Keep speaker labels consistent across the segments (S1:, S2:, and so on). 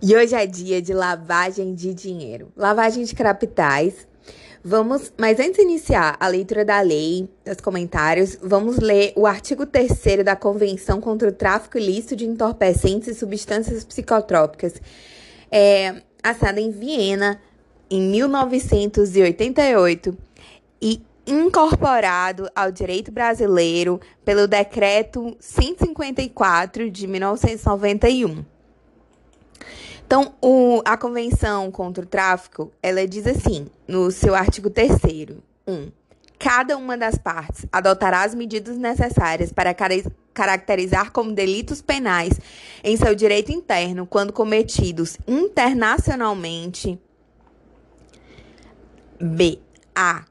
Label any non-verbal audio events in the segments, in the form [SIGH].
S1: E hoje é dia de lavagem de dinheiro, lavagem de capitais. Vamos, mas antes de iniciar a leitura da lei, os comentários, vamos ler o artigo 3 da Convenção contra o Tráfico Ilícito de Entorpecentes e Substâncias Psicotrópicas, é, assinada em Viena em 1988 e incorporado ao direito brasileiro pelo Decreto 154 de 1991. Então, o, a Convenção contra o Tráfico, ela diz assim, no seu artigo 3 1. Cada uma das partes adotará as medidas necessárias para caracterizar como delitos penais em seu direito interno quando cometidos internacionalmente. B. A.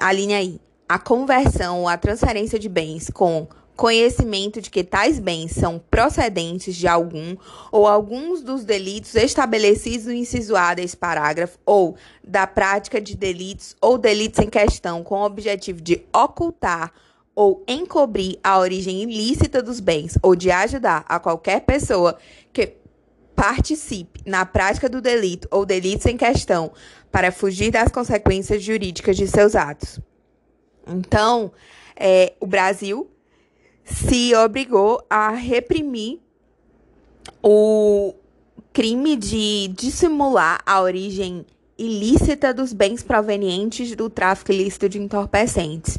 S1: A linha I. A conversão ou a transferência de bens com conhecimento de que tais bens são procedentes de algum ou alguns dos delitos estabelecidos no inciso A desse parágrafo ou da prática de delitos ou delitos em questão com o objetivo de ocultar ou encobrir a origem ilícita dos bens ou de ajudar a qualquer pessoa que participe na prática do delito ou delitos em questão para fugir das consequências jurídicas de seus atos. Então, é, o Brasil se obrigou a reprimir o crime de dissimular a origem ilícita dos bens provenientes do tráfico ilícito de entorpecentes.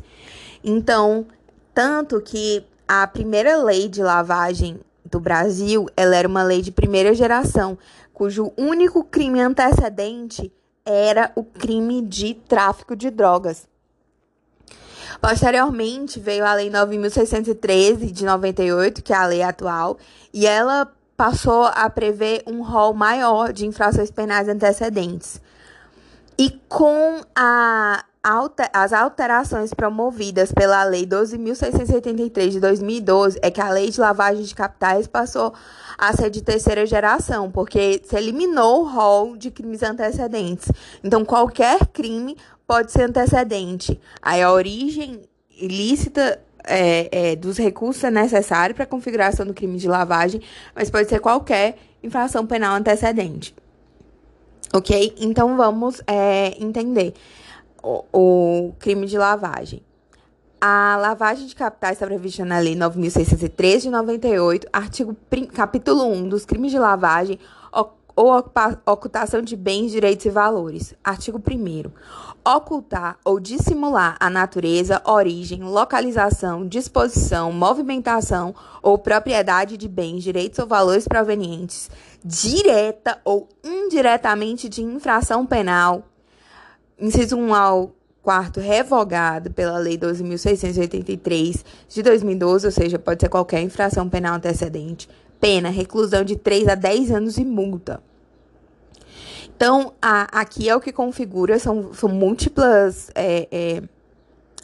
S1: Então, tanto que a primeira lei de lavagem do Brasil, ela era uma lei de primeira geração, cujo único crime antecedente era o crime de tráfico de drogas. Posteriormente, veio a Lei 9.613 de 98, que é a lei atual, e ela passou a prever um rol maior de infrações penais antecedentes. E com a as alterações promovidas pela Lei 12.683 de 2012, é que a Lei de Lavagem de Capitais passou a ser de terceira geração, porque se eliminou o rol de crimes antecedentes. Então, qualquer crime pode ser antecedente. Aí a origem ilícita é, é, dos recursos é necessário para a configuração do crime de lavagem, mas pode ser qualquer infração penal antecedente. Ok? Então vamos é, entender o, o, crime de lavagem. A lavagem de capitais está prevista na Lei 9.603 de 98, artigo capítulo 1 dos crimes de lavagem ou ocultação de bens, direitos e valores. Artigo 1 Ocultar ou dissimular a natureza, origem, localização, disposição, movimentação ou propriedade de bens, direitos ou valores provenientes direta ou indiretamente de infração penal. Inciso 1 ao quarto revogado pela Lei 12.683 de 2012, ou seja, pode ser qualquer infração penal antecedente pena, reclusão de 3 a 10 anos e multa. Então, a, aqui é o que configura, são, são múltiplas, é, é,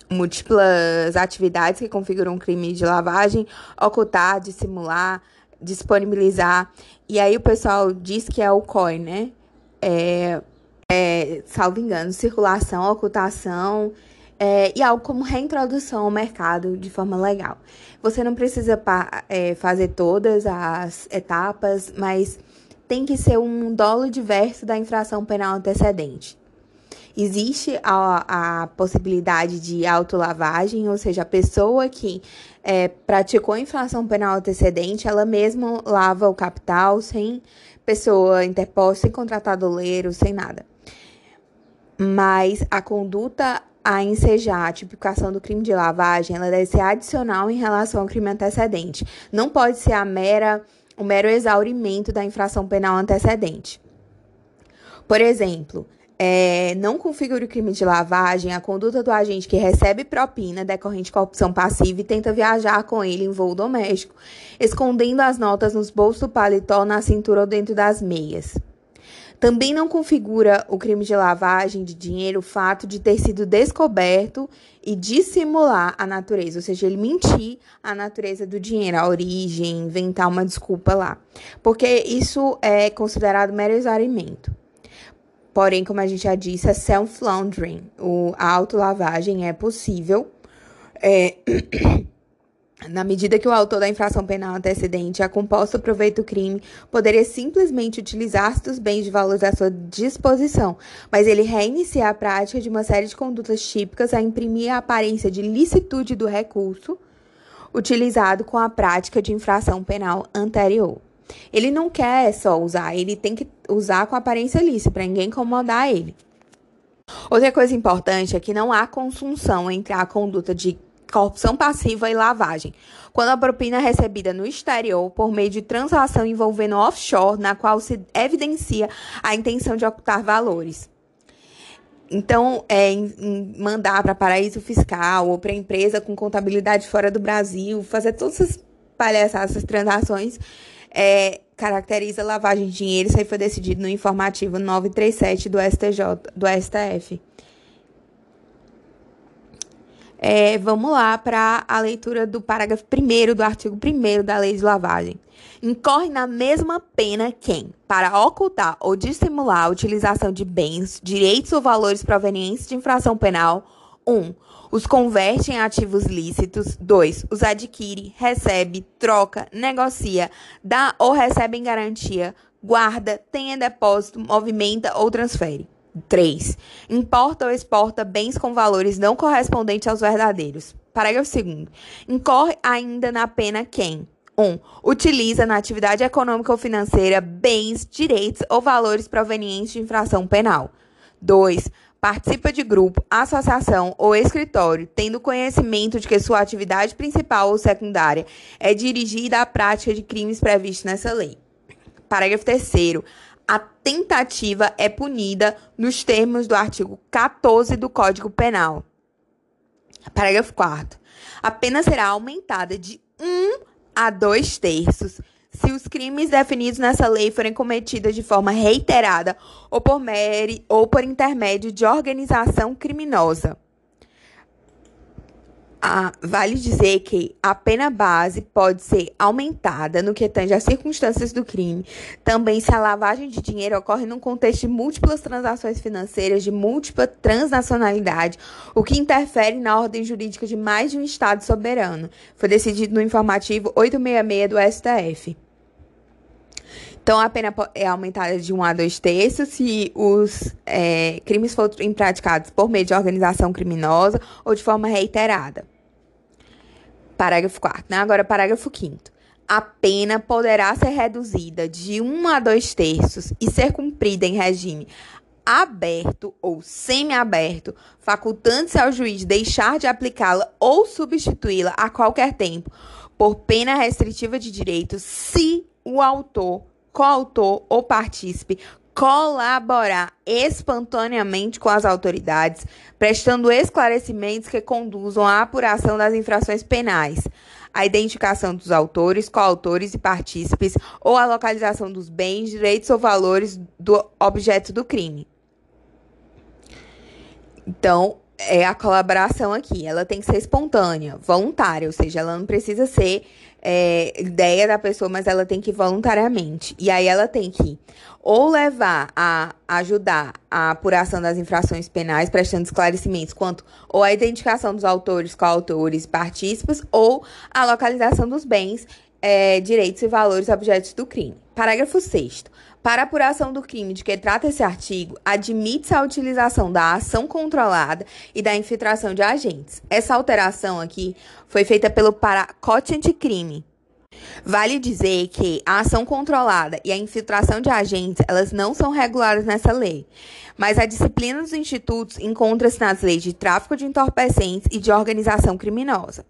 S1: múltiplas atividades que configuram um crime de lavagem, ocultar, dissimular, disponibilizar. E aí o pessoal diz que é o COI, né? É, é, salvo engano, circulação, ocultação é, e algo como reintrodução ao mercado de forma legal. Você não precisa é, fazer todas as etapas, mas tem que ser um dolo diverso da infração penal antecedente. Existe a, a possibilidade de autolavagem, ou seja, a pessoa que é, praticou infração penal antecedente, ela mesma lava o capital sem pessoa interposta, sem contratadoleiro, sem nada. Mas a conduta a ensejar a tipificação do crime de lavagem, ela deve ser adicional em relação ao crime antecedente. Não pode ser a mera, o mero exaurimento da infração penal antecedente. Por exemplo, é, não configura o crime de lavagem a conduta do agente que recebe propina decorrente de corrupção passiva e tenta viajar com ele em voo doméstico, escondendo as notas nos bolsos do paletó, na cintura ou dentro das meias. Também não configura o crime de lavagem de dinheiro o fato de ter sido descoberto e dissimular a natureza, ou seja, ele mentir a natureza do dinheiro, a origem, inventar uma desculpa lá. Porque isso é considerado mero exaurimento. Porém, como a gente já disse, é self-laundering. A autolavagem é possível. É... [CLEARS THROAT] Na medida que o autor da infração penal antecedente é composto o proveito do crime, poderia simplesmente utilizar-se dos bens de valores à sua disposição, mas ele reinicia a prática de uma série de condutas típicas a imprimir a aparência de licitude do recurso utilizado com a prática de infração penal anterior. Ele não quer só usar, ele tem que usar com aparência lícita para ninguém incomodar ele. Outra coisa importante é que não há consunção entre a conduta de corrupção passiva e lavagem, quando a propina é recebida no exterior por meio de transação envolvendo offshore, na qual se evidencia a intenção de ocultar valores. Então, é, em, mandar para paraíso fiscal ou para empresa com contabilidade fora do Brasil, fazer todas essas palhaçadas, essas transações, é, caracteriza lavagem de dinheiro. Isso aí foi decidido no informativo 937 do STJ, do STF. É, vamos lá para a leitura do parágrafo 1 do artigo 1 da Lei de Lavagem. Incorre na mesma pena quem, para ocultar ou dissimular a utilização de bens, direitos ou valores provenientes de infração penal, 1. Um, os converte em ativos lícitos. 2. Os adquire, recebe, troca, negocia, dá ou recebe em garantia, guarda, tem em depósito, movimenta ou transfere. 3. Importa ou exporta bens com valores não correspondentes aos verdadeiros. Parágrafo 2. Incorre ainda na pena quem 1. Um, utiliza na atividade econômica ou financeira bens, direitos ou valores provenientes de infração penal. 2. Participa de grupo, associação ou escritório, tendo conhecimento de que sua atividade principal ou secundária é dirigida à prática de crimes previstos nessa lei. Parágrafo 3 a tentativa é punida nos termos do artigo 14 do Código Penal. Parágrafo 4. A pena será aumentada de 1 a 2 terços se os crimes definidos nessa lei forem cometidos de forma reiterada ou por, ou por intermédio de organização criminosa a, vale dizer que a pena base pode ser aumentada no que tange às circunstâncias do crime, também se a lavagem de dinheiro ocorre num contexto de múltiplas transações financeiras de múltipla transnacionalidade, o que interfere na ordem jurídica de mais de um Estado soberano. Foi decidido no informativo 866 do STF. Então, a pena é aumentada de 1 a 2 terços se os é, crimes forem praticados por meio de organização criminosa ou de forma reiterada. Parágrafo 4. Né? Agora, parágrafo 5. A pena poderá ser reduzida de 1 a 2 terços e ser cumprida em regime aberto ou semiaberto, facultando-se ao juiz deixar de aplicá-la ou substituí-la a qualquer tempo, por pena restritiva de direitos, se o autor coautor ou partícipe colaborar espontaneamente com as autoridades, prestando esclarecimentos que conduzam à apuração das infrações penais, a identificação dos autores, coautores e partícipes ou a localização dos bens, direitos ou valores do objeto do crime. Então, é a colaboração aqui. Ela tem que ser espontânea, voluntária, ou seja, ela não precisa ser é, ideia da pessoa, mas ela tem que ir voluntariamente. E aí ela tem que ou levar a ajudar a apuração das infrações penais, prestando esclarecimentos quanto ou a identificação dos autores, coautores, partícipes, ou a localização dos bens, é, direitos e valores objetos do crime. Parágrafo 6 para apuração do crime de que trata esse artigo, admite-se a utilização da ação controlada e da infiltração de agentes. Essa alteração aqui foi feita pelo pacote anticrime. Vale dizer que a ação controlada e a infiltração de agentes, elas não são reguladas nessa lei, mas a disciplina dos institutos encontra-se nas leis de tráfico de entorpecentes e de organização criminosa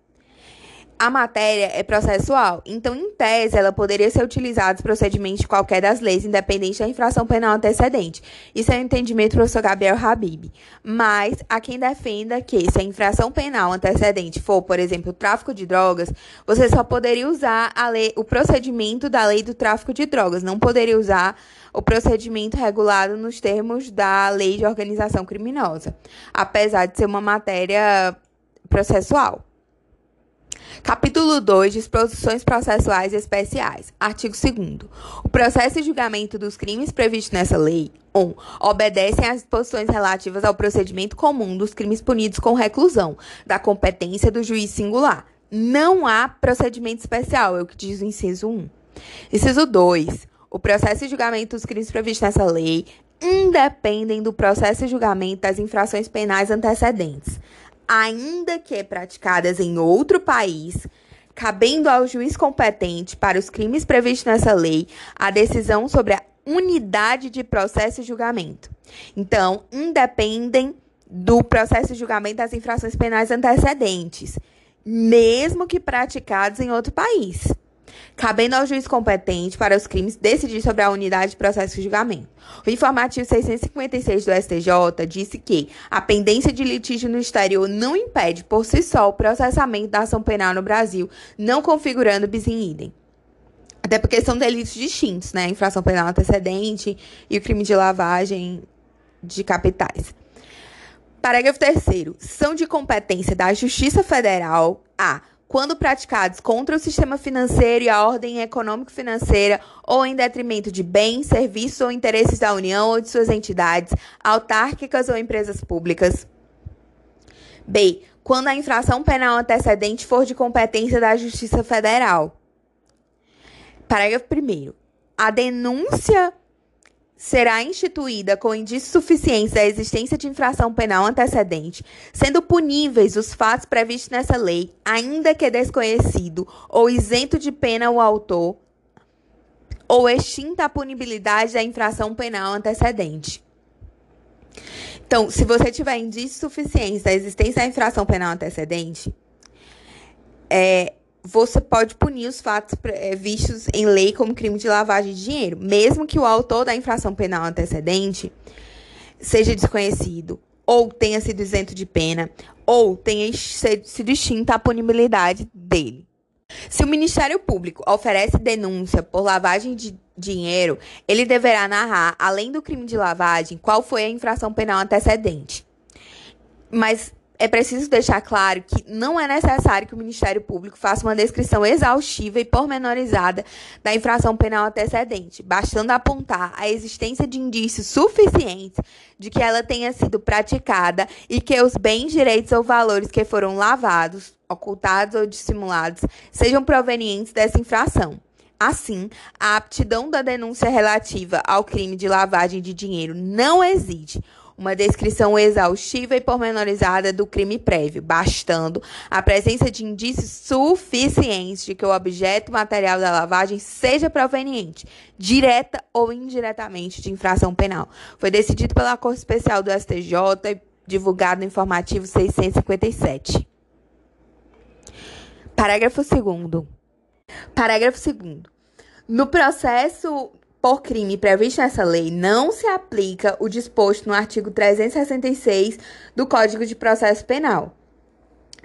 S1: a matéria é processual, então, em tese, ela poderia ser utilizada nos procedimentos de qualquer das leis, independente da infração penal antecedente. Isso é o entendimento do professor Gabriel Habib. Mas há quem defenda que, se a infração penal antecedente for, por exemplo, o tráfico de drogas, você só poderia usar lei, o procedimento da lei do tráfico de drogas, não poderia usar o procedimento regulado nos termos da lei de organização criminosa, apesar de ser uma matéria processual. Capítulo 2. Disposições processuais especiais. Artigo 2 O processo e julgamento dos crimes previstos nessa lei 1. Um, obedecem às disposições relativas ao procedimento comum dos crimes punidos com reclusão, da competência do juiz singular. não há procedimento especial, é o que diz o inciso 1. Inciso 2. O processo e julgamento dos crimes previstos nessa lei independem do processo e julgamento das infrações penais antecedentes, ainda que praticadas em outro país, cabendo ao juiz competente para os crimes previstos nessa lei a decisão sobre a unidade de processo e julgamento. Então, independem do processo de julgamento das infrações penais antecedentes, mesmo que praticados em outro país. Cabendo ao juiz competente para os crimes decidir sobre a unidade de processo e julgamento. O informativo 656 do STJ disse que a pendência de litígio no exterior não impede por si só o processamento da ação penal no Brasil, não configurando bis in idem. Até porque são delitos distintos, né? Infração penal antecedente e o crime de lavagem de capitais. Parágrafo 3. São de competência da Justiça Federal a quando praticados contra o sistema financeiro e a ordem econômico-financeira ou em detrimento de bens, serviços ou interesses da União ou de suas entidades, autárquicas ou empresas públicas. B. Quando a infração penal antecedente for de competência da Justiça Federal. Parágrafo 1. A denúncia será instituída com indícios suficientes da existência de infração penal antecedente, sendo puníveis os fatos previstos nessa lei, ainda que desconhecido ou isento de pena o autor, ou extinta a punibilidade da infração penal antecedente. Então, se você tiver indícios suficientes da existência da infração penal antecedente, é, você pode punir os fatos é, vistos em lei como crime de lavagem de dinheiro, mesmo que o autor da infração penal antecedente seja desconhecido, ou tenha sido isento de pena, ou tenha sido extinta a punibilidade dele. Se o Ministério Público oferece denúncia por lavagem de dinheiro, ele deverá narrar, além do crime de lavagem, qual foi a infração penal antecedente. Mas é preciso deixar claro que não é necessário que o Ministério Público faça uma descrição exaustiva e pormenorizada da infração penal antecedente, bastando apontar a existência de indícios suficientes de que ela tenha sido praticada e que os bens, direitos ou valores que foram lavados, ocultados ou dissimulados sejam provenientes dessa infração. Assim, a aptidão da denúncia relativa ao crime de lavagem de dinheiro não exige uma descrição exaustiva e pormenorizada do crime prévio, bastando a presença de indícios suficientes de que o objeto material da lavagem seja proveniente, direta ou indiretamente, de infração penal. Foi decidido pela Corte Especial do STJ e divulgado no informativo 657. Parágrafo 2 Parágrafo 2 No processo por crime previsto nessa lei, não se aplica o disposto no artigo 366 do Código de Processo Penal.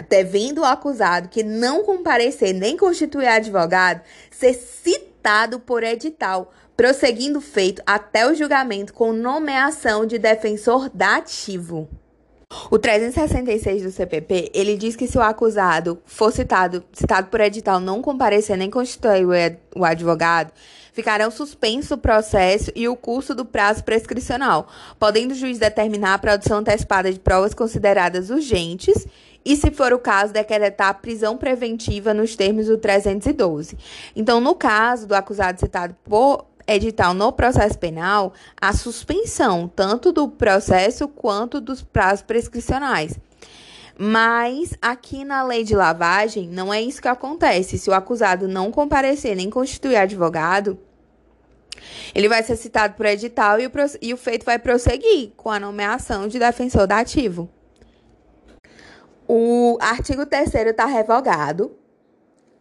S1: Devendo o acusado que não comparecer nem constituir advogado ser citado por edital, prosseguindo feito até o julgamento com nomeação de defensor dativo. O 366 do CPP, ele diz que se o acusado for citado, citado por edital não comparecer nem constituir o advogado, ficarão suspenso o processo e o curso do prazo prescricional, podendo o juiz determinar a produção antecipada de provas consideradas urgentes e, se for o caso, decretar prisão preventiva nos termos do 312. Então, no caso do acusado citado por edital no processo penal, a suspensão tanto do processo quanto dos prazos prescricionais. Mas aqui na lei de lavagem não é isso que acontece. Se o acusado não comparecer nem constituir advogado, ele vai ser citado por edital e o, e o feito vai prosseguir com a nomeação de defensor dativo. O artigo 3 está revogado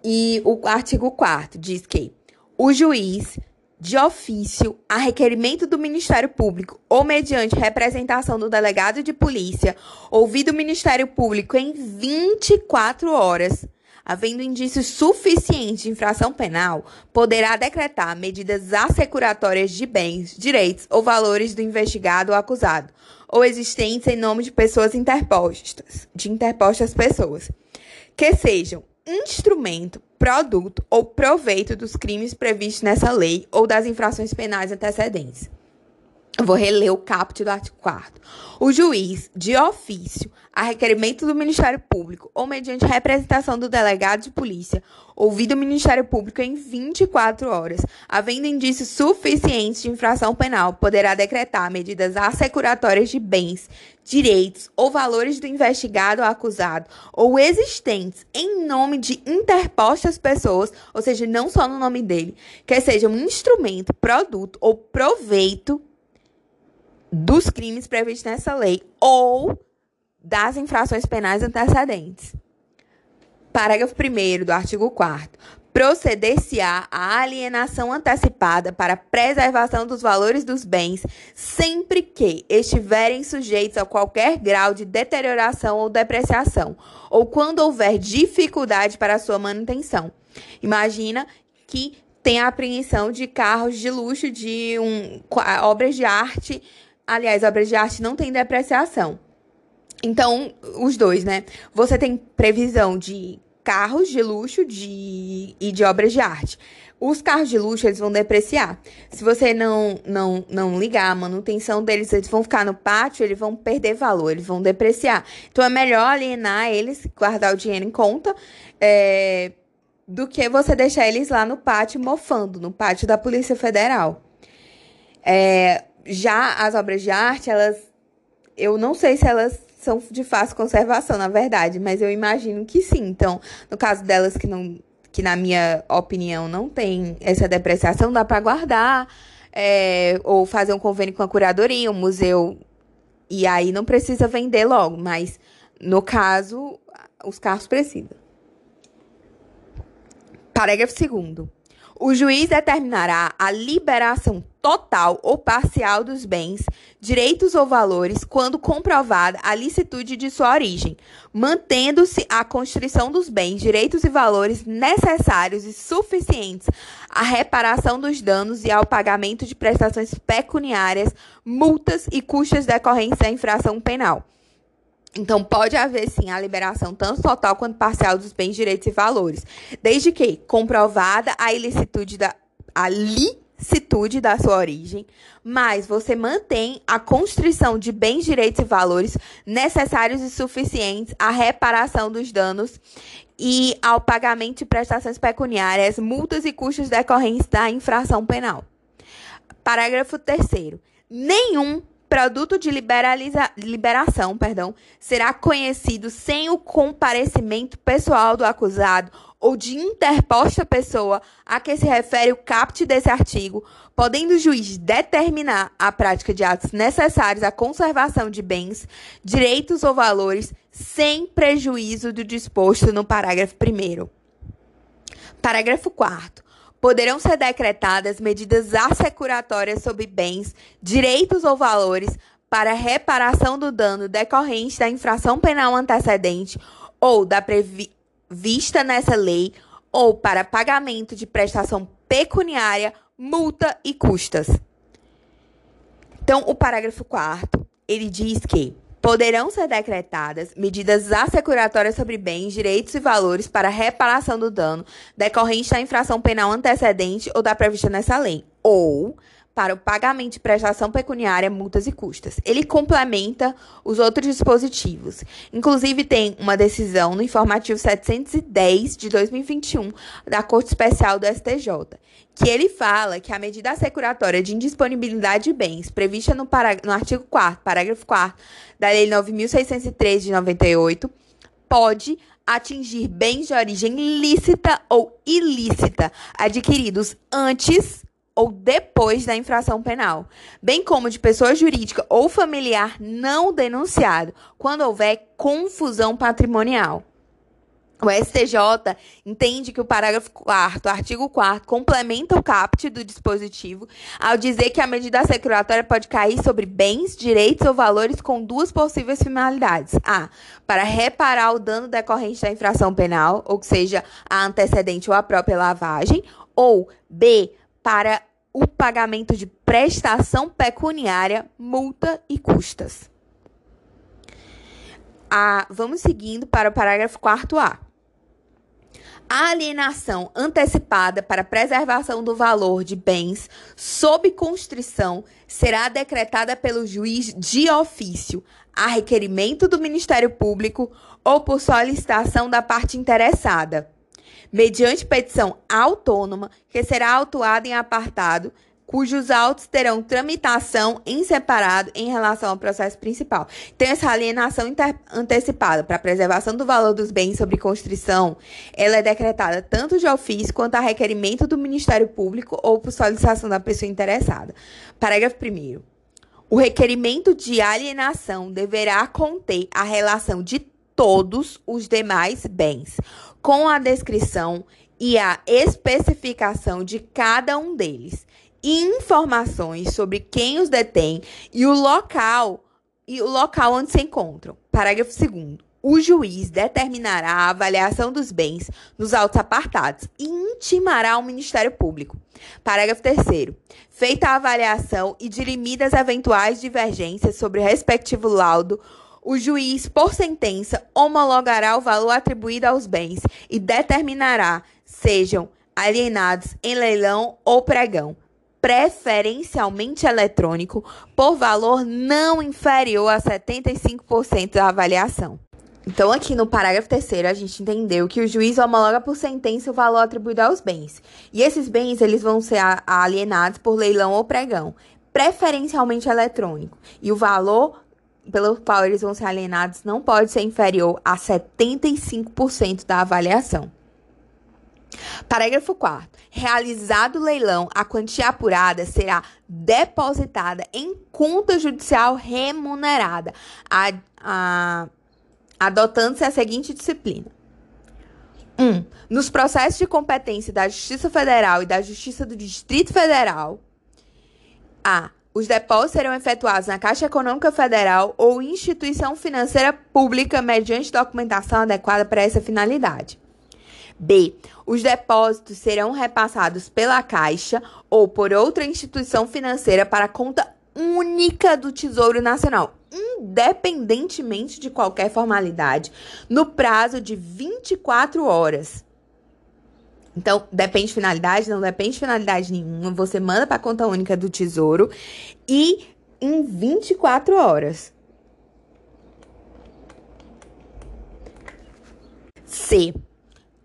S1: e o artigo 4 diz que o juiz de ofício, a requerimento do Ministério Público ou mediante representação do delegado de polícia, ouvido o Ministério Público em 24 horas, havendo indícios suficientes de infração penal, poderá decretar medidas assecuratórias de bens, direitos ou valores do investigado ou acusado, ou existentes em nome de pessoas interpostas, de interpostas pessoas, que sejam instrumento, produto ou proveito dos crimes previstos nessa lei ou das infrações penais antecedentes. Eu vou reler o caput do artigo 4 O juiz, de ofício, a requerimento do Ministério Público ou mediante representação do delegado de polícia, ouvido o Ministério Público em 24 horas, havendo indícios suficientes de infração penal, poderá decretar medidas assecuratórias de bens, direitos ou valores do investigado ou acusado ou existentes em nome de interpostas pessoas, ou seja, não só no nome dele, que seja um instrumento, produto ou proveito dos crimes previstos nessa lei ou das infrações penais antecedentes. Parágrafo 1 do artigo 4 proceder-se-á a alienação antecipada para preservação dos valores dos bens, sempre que estiverem sujeitos a qualquer grau de deterioração ou depreciação, ou quando houver dificuldade para sua manutenção. Imagina que tem a apreensão de carros de luxo, de um, obras de arte Aliás, obras de arte não tem depreciação. Então, os dois, né? Você tem previsão de carros de luxo de, e de obras de arte. Os carros de luxo, eles vão depreciar. Se você não, não, não ligar a manutenção deles, eles vão ficar no pátio, eles vão perder valor, eles vão depreciar. Então, é melhor alienar eles, guardar o dinheiro em conta, é, do que você deixar eles lá no pátio mofando, no pátio da Polícia Federal. É, já as obras de arte, elas. Eu não sei se elas são de fácil conservação, na verdade, mas eu imagino que sim. Então, no caso delas que não. Que na minha opinião não tem essa depreciação, dá para guardar, é, ou fazer um convênio com a curadoria, um museu, e aí não precisa vender logo, mas no caso, os carros precisam. Parágrafo 2. O juiz determinará a liberação total ou parcial dos bens, direitos ou valores quando comprovada a licitude de sua origem, mantendo-se a constrição dos bens, direitos e valores necessários e suficientes à reparação dos danos e ao pagamento de prestações pecuniárias, multas e custas decorrentes da infração penal. Então, pode haver sim a liberação tanto total quanto parcial dos bens, direitos e valores, desde que comprovada a ilicitude da a licitude da sua origem, mas você mantém a constrição de bens, direitos e valores necessários e suficientes à reparação dos danos e ao pagamento de prestações pecuniárias, multas e custos decorrentes da infração penal. Parágrafo 3 Nenhum produto de liberaliza, liberação perdão, será conhecido sem o comparecimento pessoal do acusado ou de interposta pessoa a que se refere o caput desse artigo, podendo o juiz determinar a prática de atos necessários à conservação de bens, direitos ou valores, sem prejuízo do disposto no parágrafo 1. Parágrafo 4 poderão ser decretadas medidas assecuratórias sobre bens, direitos ou valores para reparação do dano decorrente da infração penal antecedente ou da prevista nessa lei, ou para pagamento de prestação pecuniária, multa e custas. Então, o parágrafo 4 ele diz que poderão ser decretadas medidas assecuratórias sobre bens, direitos e valores para reparação do dano decorrente da infração penal antecedente ou da prevista nessa lei, ou para o pagamento de prestação pecuniária, multas e custas. Ele complementa os outros dispositivos. Inclusive, tem uma decisão no informativo 710 de 2021 da Corte Especial do STJ, que ele fala que a medida assecuratória de indisponibilidade de bens prevista no, no artigo 4 parágrafo 4 da Lei 9.603 de 98 pode atingir bens de origem lícita ou ilícita adquiridos antes ou depois da infração penal, bem como de pessoa jurídica ou familiar não denunciado, quando houver confusão patrimonial. O STJ entende que o parágrafo 4 artigo 4 complementa o caput do dispositivo ao dizer que a medida securatória pode cair sobre bens, direitos ou valores com duas possíveis finalidades. A. Para reparar o dano decorrente da infração penal, ou seja, a antecedente ou a própria lavagem. Ou B para o pagamento de prestação pecuniária, multa e custas. A, vamos seguindo para o parágrafo 4A. A alienação antecipada para preservação do valor de bens sob constrição será decretada pelo juiz de ofício, a requerimento do Ministério Público ou por solicitação da parte interessada, mediante petição autônoma que será autuada em apartado cujos autos terão tramitação em separado em relação ao processo principal. Então, essa alienação antecipada para preservação do valor dos bens sobre constrição, ela é decretada tanto de ofício quanto a requerimento do Ministério Público ou por solicitação da pessoa interessada. Parágrafo 1 o requerimento de alienação deverá conter a relação de todos os demais bens, com a descrição e a especificação de cada um deles, informações sobre quem os detém e o local e o local onde se encontram. Parágrafo 2 o juiz determinará a avaliação dos bens nos autos apartados e intimará ao Ministério Público. Parágrafo 3 Feita a avaliação e dirimidas eventuais divergências sobre o respectivo laudo, o juiz, por sentença, homologará o valor atribuído aos bens e determinará sejam alienados em leilão ou pregão, preferencialmente eletrônico, por valor não inferior a 75% da avaliação. Então, aqui no parágrafo terceiro, a gente entendeu que o juiz homologa por sentença o valor atribuído aos bens. E esses bens, eles vão ser alienados por leilão ou pregão, preferencialmente eletrônico. E o valor pelo qual eles vão ser alienados não pode ser inferior a 75% da avaliação. Parágrafo 4. Realizado o leilão, a quantia apurada será depositada em conta judicial remunerada, adotando-se a seguinte disciplina. 1. Um, nos processos de competência da Justiça Federal e da Justiça do Distrito Federal, a. Os depósitos serão efetuados na Caixa Econômica Federal ou instituição financeira pública mediante documentação adequada para essa finalidade. B. Os depósitos serão repassados pela Caixa ou por outra instituição financeira para conta única do Tesouro Nacional, independentemente de qualquer formalidade, no prazo de 24 horas. Então, depende de finalidade, não depende de finalidade nenhuma. Você manda para a conta única do Tesouro e em 24 horas. C.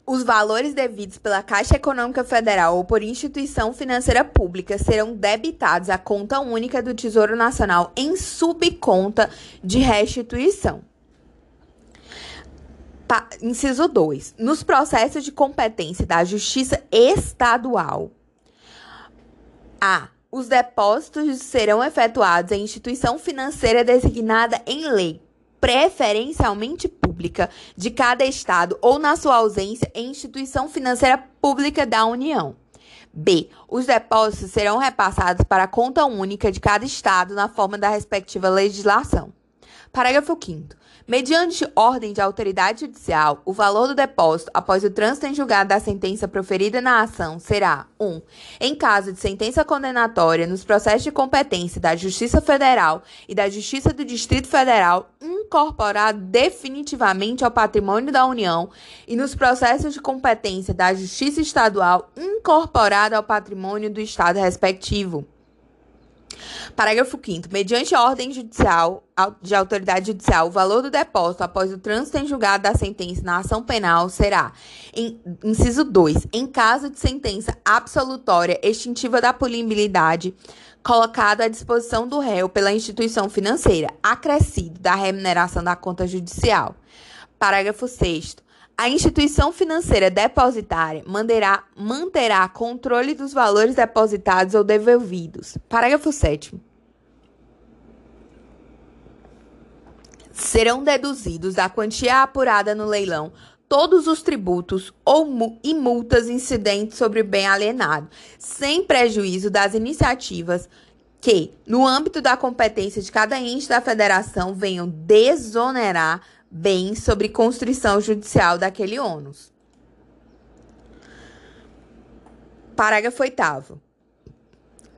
S1: Os valores devidos pela Caixa Econômica Federal ou por instituição financeira pública serão debitados à conta única do Tesouro Nacional em subconta de restituição. Pa inciso 2. Nos processos de competência da Justiça Estadual. A. Os depósitos serão efetuados em instituição financeira designada em lei preferencialmente pública de cada estado ou, na sua ausência, em instituição financeira pública da União. B. Os depósitos serão repassados para a conta única de cada estado na forma da respectiva legislação. Parágrafo 5 Mediante ordem de autoridade judicial, o valor do depósito após o trânsito em julgado da sentença proferida na ação será 1. Um, em caso de sentença condenatória nos processos de competência da Justiça Federal e da Justiça do Distrito Federal, incorporado definitivamente ao patrimônio da União e nos processos de competência da Justiça Estadual, incorporado ao patrimônio do Estado respectivo. Parágrafo 5 Mediante ordem judicial de autoridade judicial, o valor do depósito após o trânsito em julgado da sentença na ação penal será, em, inciso 2, em caso de sentença absolutória extintiva da punibilidade, colocado à disposição do réu pela instituição financeira, acrescido da remuneração da conta judicial. Parágrafo 6 a instituição financeira depositária manterá, manterá controle dos valores depositados ou devolvidos. Parágrafo 7. Serão deduzidos da quantia apurada no leilão todos os tributos ou e multas incidentes sobre o bem alienado, sem prejuízo das iniciativas que, no âmbito da competência de cada ente da federação, venham desonerar bens sobre construção judicial daquele ônus. Parágrafo 8.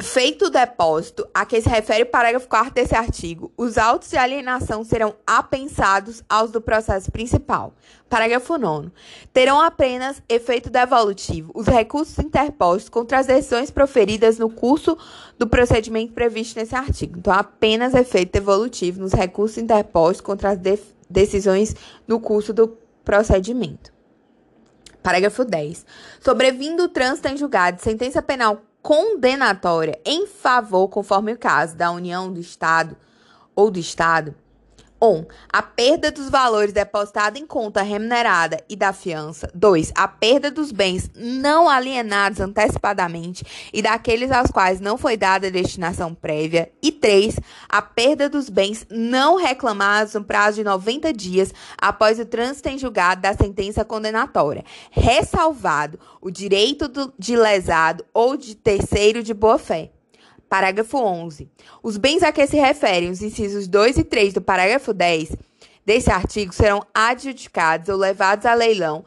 S1: Feito o depósito a que se refere o parágrafo 4 desse artigo, os autos de alienação serão apensados aos do processo principal. Parágrafo 9. Terão apenas efeito devolutivo os recursos interpostos contra as decisões proferidas no curso do procedimento previsto nesse artigo. Então, apenas efeito devolutivo nos recursos interpostos contra as de decisões no curso do procedimento. Parágrafo 10. Sobrevindo o trânsito em julgado sentença penal condenatória em favor, conforme o caso, da União do Estado ou do Estado, 1. A perda dos valores depositados em conta remunerada e da fiança. 2. A perda dos bens não alienados antecipadamente e daqueles aos quais não foi dada destinação prévia. E 3. A perda dos bens não reclamados no prazo de 90 dias após o trânsito em julgado da sentença condenatória, ressalvado o direito do, de lesado ou de terceiro de boa-fé. Parágrafo 11. Os bens a que se referem os incisos 2 e 3 do parágrafo 10 desse artigo serão adjudicados ou levados a leilão,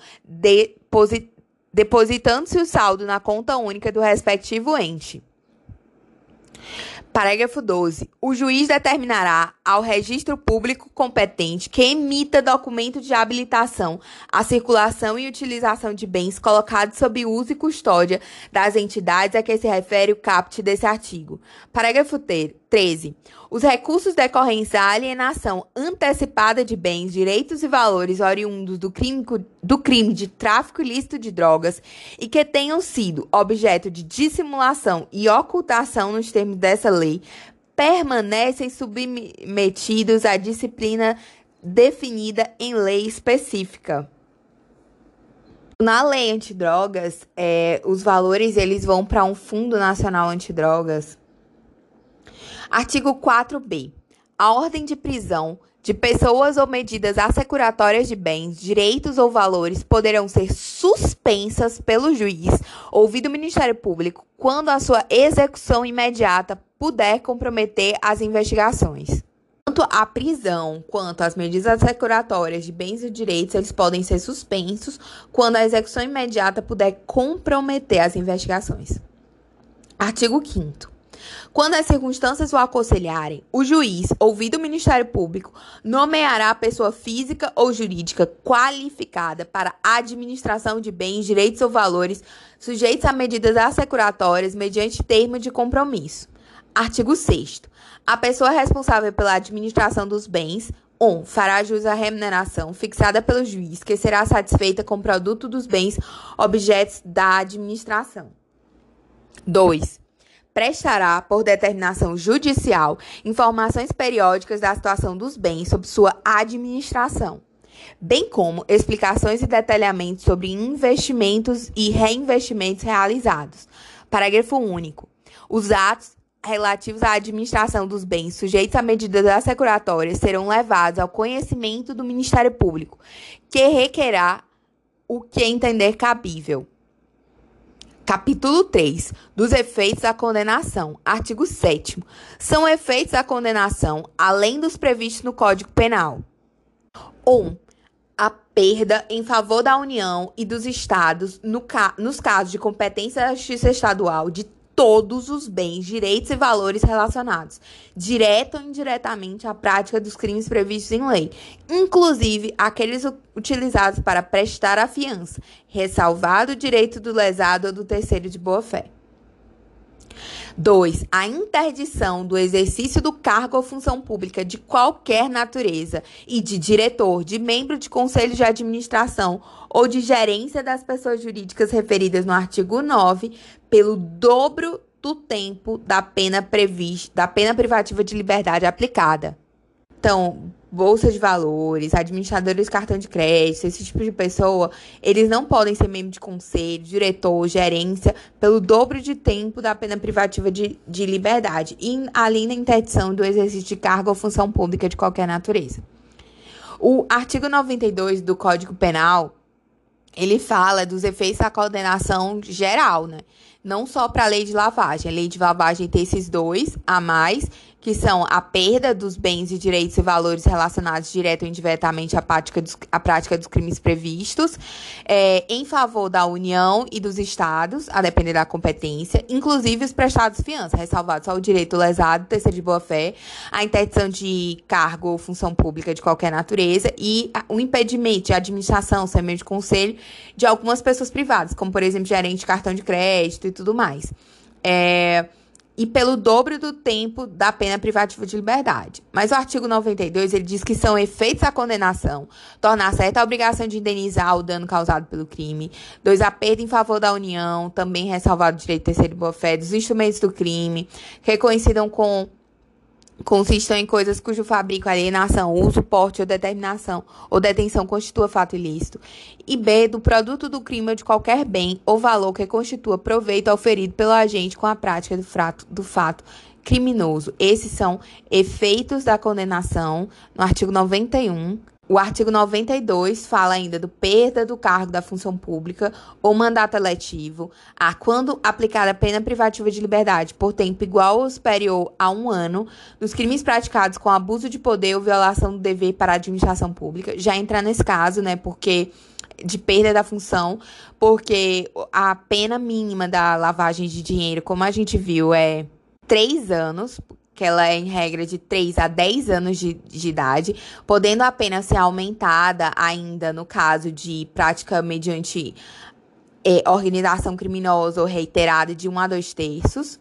S1: depositando-se o saldo na conta única do respectivo ente. Parágrafo 12. O juiz determinará ao registro público competente que emita documento de habilitação à circulação e utilização de bens colocados sob uso e custódia das entidades a que se refere o caput desse artigo. Parágrafo 13. Os recursos decorrentes da alienação antecipada de bens, direitos e valores oriundos do crime, do crime de tráfico ilícito de drogas e que tenham sido objeto de dissimulação e ocultação nos termos dessa lei permanecem submetidos à disciplina definida em lei específica. Na lei antidrogas, é, os valores eles vão para um Fundo Nacional Antidrogas Artigo 4b. A ordem de prisão de pessoas ou medidas assecuratórias de bens, direitos ou valores poderão ser suspensas pelo juiz, ouvido o Ministério Público, quando a sua execução imediata puder comprometer as investigações. Tanto a prisão quanto as medidas assecuratórias de bens e direitos, eles podem ser suspensos quando a execução imediata puder comprometer as investigações. Artigo 5 quando as circunstâncias o aconselharem, o juiz, ouvido o Ministério Público, nomeará a pessoa física ou jurídica qualificada para administração de bens, direitos ou valores sujeitos a medidas assecuratórias mediante termo de compromisso. Artigo 6 A pessoa responsável pela administração dos bens 1. Um, fará jus à remuneração fixada pelo juiz, que será satisfeita com o produto dos bens objetos da administração. 2 prestará, por determinação judicial, informações periódicas da situação dos bens sob sua administração, bem como explicações e detalhamentos sobre investimentos e reinvestimentos realizados. Parágrafo único. Os atos relativos à administração dos bens sujeitos a medidas assecuratórias serão levados ao conhecimento do Ministério Público, que requerá o que entender cabível. Capítulo 3 dos efeitos da condenação. Artigo 7. São efeitos da condenação, além dos previstos no Código Penal: 1. Um, a perda em favor da União e dos Estados, no ca nos casos de competência da Justiça Estadual, de todos os bens, direitos e valores relacionados, direto ou indiretamente à prática dos crimes previstos em lei, inclusive aqueles utilizados para prestar a fiança, ressalvado o direito do lesado ou do terceiro de boa-fé. 2. A interdição do exercício do cargo ou função pública de qualquer natureza e de diretor, de membro de conselho de administração ou de gerência das pessoas jurídicas referidas no artigo 9 pelo dobro do tempo da pena prevista, da pena privativa de liberdade aplicada. Então, bolsa de valores, administradores de cartão de crédito, esse tipo de pessoa, eles não podem ser membro de conselho, diretor, gerência, pelo dobro de tempo da pena privativa de, de liberdade, e além da interdição do exercício de cargo ou função pública de qualquer natureza. O artigo 92 do Código Penal, ele fala dos efeitos da condenação geral, né? Não só para a lei de lavagem. A lei de lavagem tem esses dois a mais que são a perda dos bens e direitos e valores relacionados direto ou indiretamente à prática dos, à prática dos crimes previstos, é, em favor da União e dos Estados, a depender da competência, inclusive os prestados fiança, ressalvado só o direito lesado, terceiro de boa-fé, a interdição de cargo ou função pública de qualquer natureza e o impedimento de administração, sem meio de conselho, de algumas pessoas privadas, como, por exemplo, gerente de cartão de crédito e tudo mais. É e pelo dobro do tempo da pena privativa de liberdade. Mas o artigo 92, ele diz que são efeitos da condenação, tornar certa a obrigação de indenizar o dano causado pelo crime, dois, a perda em favor da União, também ressalvado o direito terceiro e boa-fé, dos instrumentos do crime, reconhecidam com consistam em coisas cujo fabrico, alienação, uso, porte ou determinação ou detenção constitua fato ilícito. E B, do produto do crime ou de qualquer bem ou valor que constitua proveito auferido pelo agente com a prática do, frato, do fato criminoso. Esses são efeitos da condenação no artigo 91 o artigo 92 fala ainda do perda do cargo da função pública ou mandato eletivo, a quando aplicada a pena privativa de liberdade por tempo igual ou superior a um ano, nos crimes praticados com abuso de poder ou violação do dever para a administração pública. Já entra nesse caso, né, porque de perda da função, porque a pena mínima da lavagem de dinheiro, como a gente viu, é três anos, que ela é em regra de 3 a 10 anos de, de idade, podendo apenas ser aumentada ainda no caso de prática mediante é, organização criminosa ou reiterada de 1 a 2 terços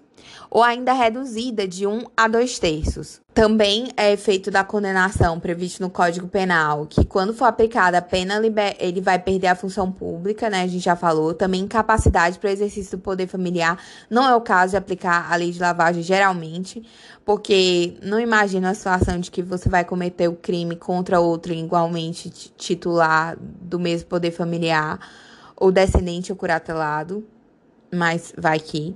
S1: ou ainda reduzida de 1 a 2 terços. Também é efeito da condenação previsto no Código Penal, que quando for aplicada a pena, ele vai perder a função pública, né? A gente já falou. Também incapacidade para o exercício do poder familiar. Não é o caso de aplicar a lei de lavagem geralmente, porque não imagina a situação de que você vai cometer o crime contra outro igualmente titular do mesmo poder familiar, ou descendente ou curatelado, mas vai que.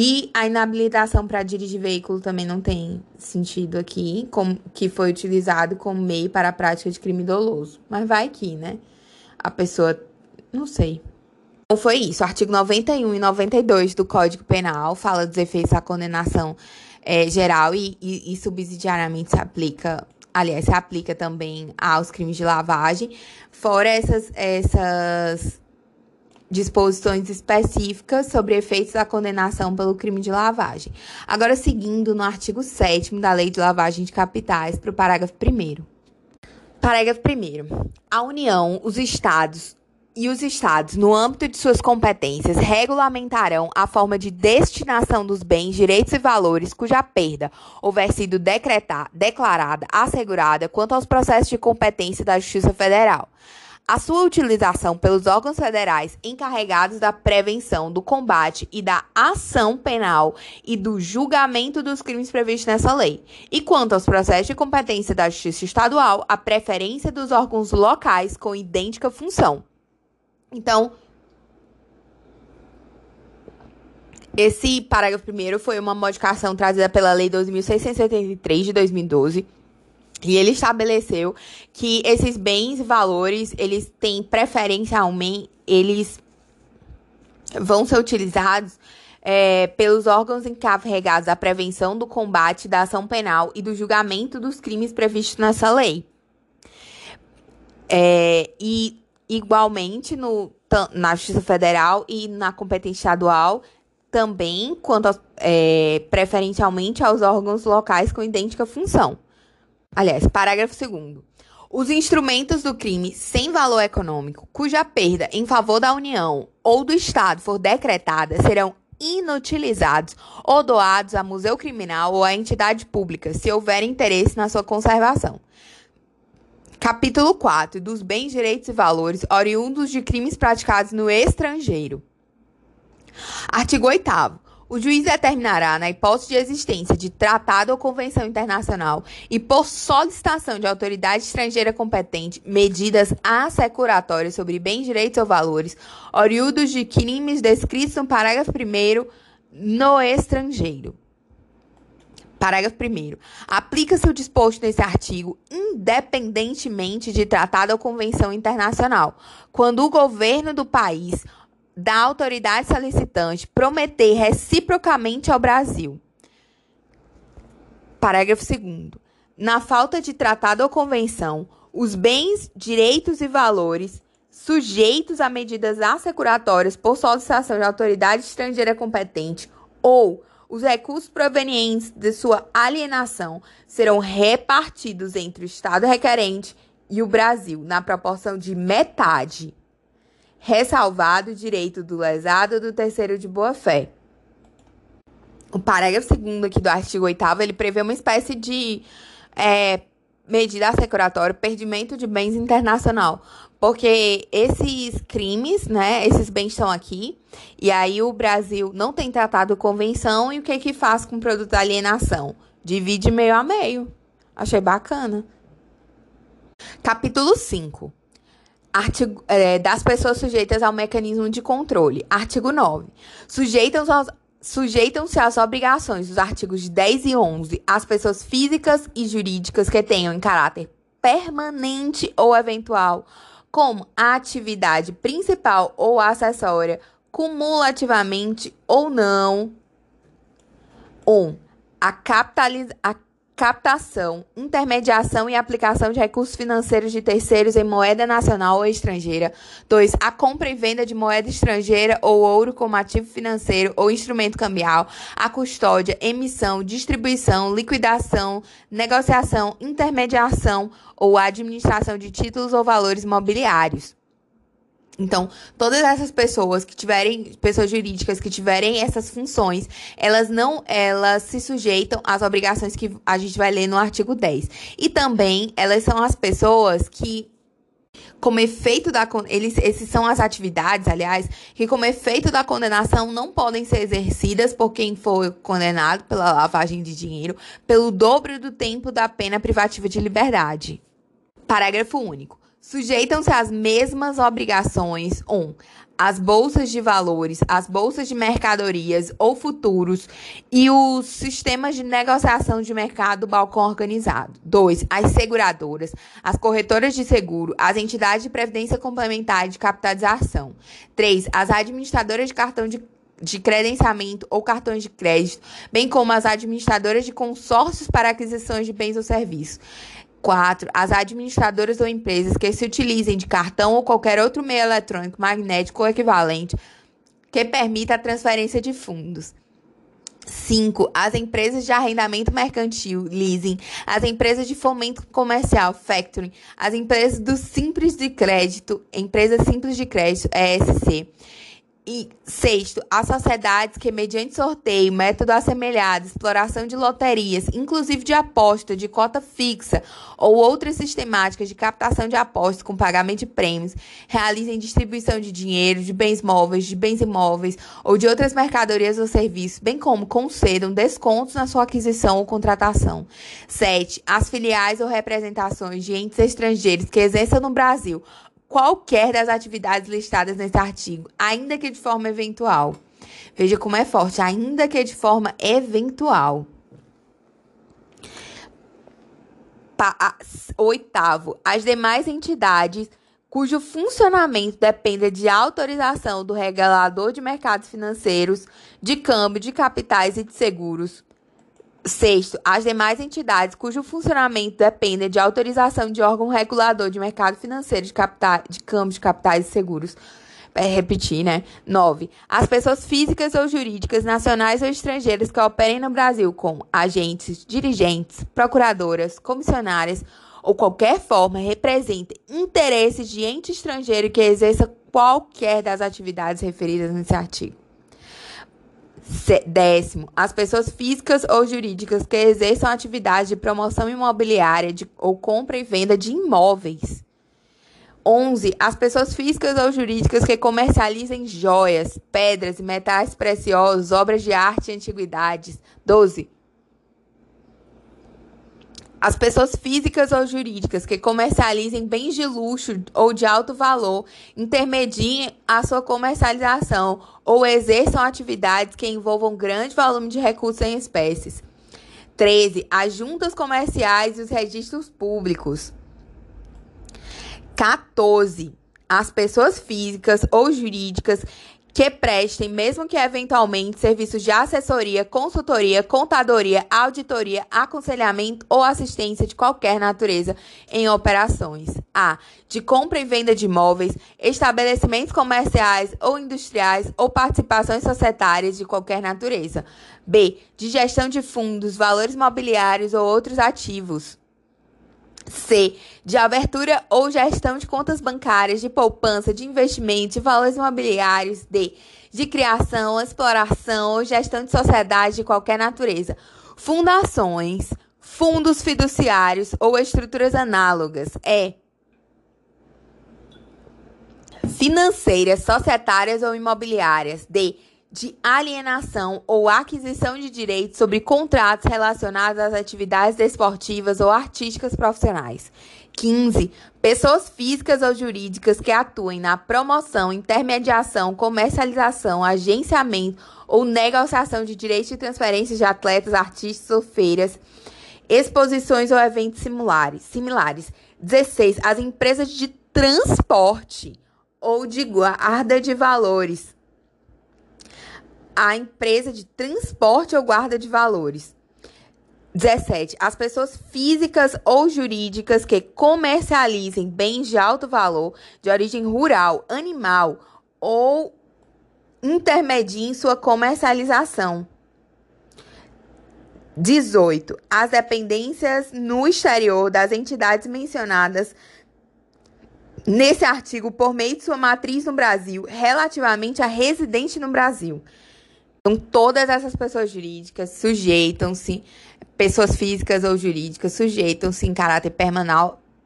S1: E a inabilitação para dirigir veículo também não tem sentido aqui, que foi utilizado como meio para a prática de crime doloso. Mas vai que, né? A pessoa. Não sei. Então foi isso. Artigo 91 e 92 do Código Penal fala dos efeitos da condenação é, geral e, e, e subsidiariamente se aplica aliás, se aplica também aos crimes de lavagem, fora essas, essas disposições específicas sobre efeitos da condenação pelo crime de lavagem. Agora, seguindo no artigo 7 da Lei de Lavagem de Capitais, para o parágrafo 1. Parágrafo 1. A União, os Estados e os Estados, no âmbito de suas competências, regulamentarão a forma de destinação dos bens, direitos e valores cuja perda houver sido decretada, declarada, assegurada quanto aos processos de competência da Justiça Federal a sua utilização pelos órgãos federais encarregados da prevenção, do combate e da ação penal e do julgamento dos crimes previstos nessa lei. E quanto aos processos de competência da Justiça Estadual, a preferência dos órgãos locais com idêntica função. Então, esse parágrafo primeiro foi uma modificação trazida pela Lei 2683 de 2012 e ele estabeleceu que esses bens e valores, eles têm preferencialmente, eles vão ser utilizados é, pelos órgãos encarregados da prevenção, do combate, da ação penal e do julgamento dos crimes previstos nessa lei. É, e, igualmente, no, na Justiça Federal e na competência estadual, também, quanto é, preferencialmente aos órgãos locais com idêntica função. Aliás, parágrafo 2. Os instrumentos do crime sem valor econômico, cuja perda em favor da União ou do Estado for decretada, serão inutilizados ou doados a museu criminal ou a entidade pública, se houver interesse na sua conservação. Capítulo 4 dos bens, direitos e valores oriundos de crimes praticados no estrangeiro. Artigo 8 o juiz determinará, na hipótese de existência de tratado ou convenção internacional e por solicitação de autoridade estrangeira competente, medidas assecuratórias sobre bens, direitos ou valores oriundos de crimes descritos no parágrafo 1 no estrangeiro. Parágrafo 1. Aplica-se o disposto nesse artigo independentemente de tratado ou convenção internacional, quando o governo do país da autoridade solicitante prometer reciprocamente ao Brasil. Parágrafo 2. Na falta de tratado ou convenção, os bens, direitos e valores sujeitos a medidas assecuratórias por solicitação de autoridade estrangeira competente ou os recursos provenientes de sua alienação serão repartidos entre o Estado requerente e o Brasil na proporção de metade, ressalvado o direito do lesado do terceiro de boa-fé. O parágrafo 2 aqui do artigo 8 ele prevê uma espécie de é, medida assecuratória, perdimento de bens internacional. Porque esses crimes, né, esses bens estão aqui, e aí o Brasil não tem tratado convenção, e o que que faz com o produto da alienação? Divide meio a meio. Achei bacana. Capítulo 5. Artigo, é, das pessoas sujeitas ao mecanismo de controle. Artigo 9. Sujeitam-se aos, Sujeitam-se às obrigações dos artigos 10 e 11 as pessoas físicas e jurídicas que tenham em caráter permanente ou eventual, como a atividade principal ou acessória, cumulativamente ou não. 1. Um, a, capitaliza a captação, intermediação e aplicação de recursos financeiros de terceiros em moeda nacional ou estrangeira. 2. A compra e venda de moeda estrangeira ou ouro como ativo financeiro ou instrumento cambial. A custódia, emissão, distribuição, liquidação, negociação, intermediação ou administração de títulos ou valores mobiliários. Então, todas essas pessoas que tiverem, pessoas jurídicas que tiverem essas funções, elas não, elas se sujeitam às obrigações que a gente vai ler no artigo 10. E também, elas são as pessoas que como efeito da eles esses são as atividades, aliás, que como efeito da condenação não podem ser exercidas por quem for condenado pela lavagem de dinheiro pelo dobro do tempo da pena privativa de liberdade. Parágrafo único sujeitam-se às mesmas obrigações 1. Um, as bolsas de valores, as bolsas de mercadorias ou futuros e os sistemas de negociação de mercado balcão organizado. 2. As seguradoras, as corretoras de seguro, as entidades de previdência complementar e de capitalização. 3. As administradoras de cartão de de credenciamento ou cartões de crédito, bem como as administradoras de consórcios para aquisições de bens ou serviços. 4. As administradoras ou empresas que se utilizem de cartão ou qualquer outro meio eletrônico magnético ou equivalente que permita a transferência de fundos. 5. As empresas de arrendamento mercantil, leasing, as empresas de fomento comercial, factoring, as empresas do Simples de Crédito, empresas simples de crédito, ESC e sexto, as sociedades que, mediante sorteio, método assemelhado, exploração de loterias, inclusive de aposta, de cota fixa ou outras sistemáticas de captação de apostas com pagamento de prêmios, realizem distribuição de dinheiro, de bens móveis, de bens imóveis ou de outras mercadorias ou serviços, bem como concedam descontos na sua aquisição ou contratação. 7. As filiais ou representações de entes estrangeiros que exerçam no Brasil qualquer das atividades listadas nesse artigo, ainda que de forma eventual. Veja como é forte, ainda que de forma eventual. Pa oitavo, as demais entidades cujo funcionamento dependa de autorização do regulador de mercados financeiros, de câmbio, de capitais e de seguros, Sexto, as demais entidades cujo funcionamento dependa de autorização de órgão regulador de mercado financeiro de, capitais, de câmbio de capitais e seguros. É, repetir, né? 9. As pessoas físicas ou jurídicas, nacionais ou estrangeiras que operem no Brasil com agentes, dirigentes, procuradoras, comissionárias ou qualquer forma representem interesses de ente estrangeiro que exerça qualquer das atividades referidas nesse artigo. Décimo, as pessoas físicas ou jurídicas que exerçam atividade de promoção imobiliária de, ou compra e venda de imóveis. 11. As pessoas físicas ou jurídicas que comercializem joias, pedras e metais preciosos, obras de arte e antiguidades. 12 as pessoas físicas ou jurídicas que comercializem bens de luxo ou de alto valor intermediem a sua comercialização ou exerçam atividades que envolvam grande volume de recursos em espécies. 13. As juntas comerciais e os registros públicos. 14. As pessoas físicas ou jurídicas que prestem, mesmo que eventualmente, serviços de assessoria, consultoria, contadoria, auditoria, aconselhamento ou assistência de qualquer natureza em operações. A. De compra e venda de imóveis, estabelecimentos comerciais ou industriais ou participações societárias de qualquer natureza. B. De gestão de fundos, valores mobiliários ou outros ativos. C. De abertura ou gestão de contas bancárias, de poupança, de investimento, de valores imobiliários. D. De criação, exploração ou gestão de sociedade de qualquer natureza. Fundações, fundos fiduciários ou estruturas análogas. E. Financeiras, societárias ou imobiliárias. D de alienação ou aquisição de direitos sobre contratos relacionados às atividades desportivas ou artísticas profissionais. 15. Pessoas físicas ou jurídicas que atuem na promoção, intermediação, comercialização, agenciamento ou negociação de direitos de transferência de atletas, artistas ou feiras, exposições ou eventos similares. similares. 16. As empresas de transporte ou de guarda de valores a empresa de transporte ou guarda de valores. 17. As pessoas físicas ou jurídicas que comercializem bens de alto valor de origem rural, animal ou intermediem sua comercialização. 18. As dependências no exterior das entidades mencionadas nesse artigo por meio de sua matriz no Brasil, relativamente a residente no Brasil. Então, todas essas pessoas jurídicas sujeitam-se, pessoas físicas ou jurídicas sujeitam-se em caráter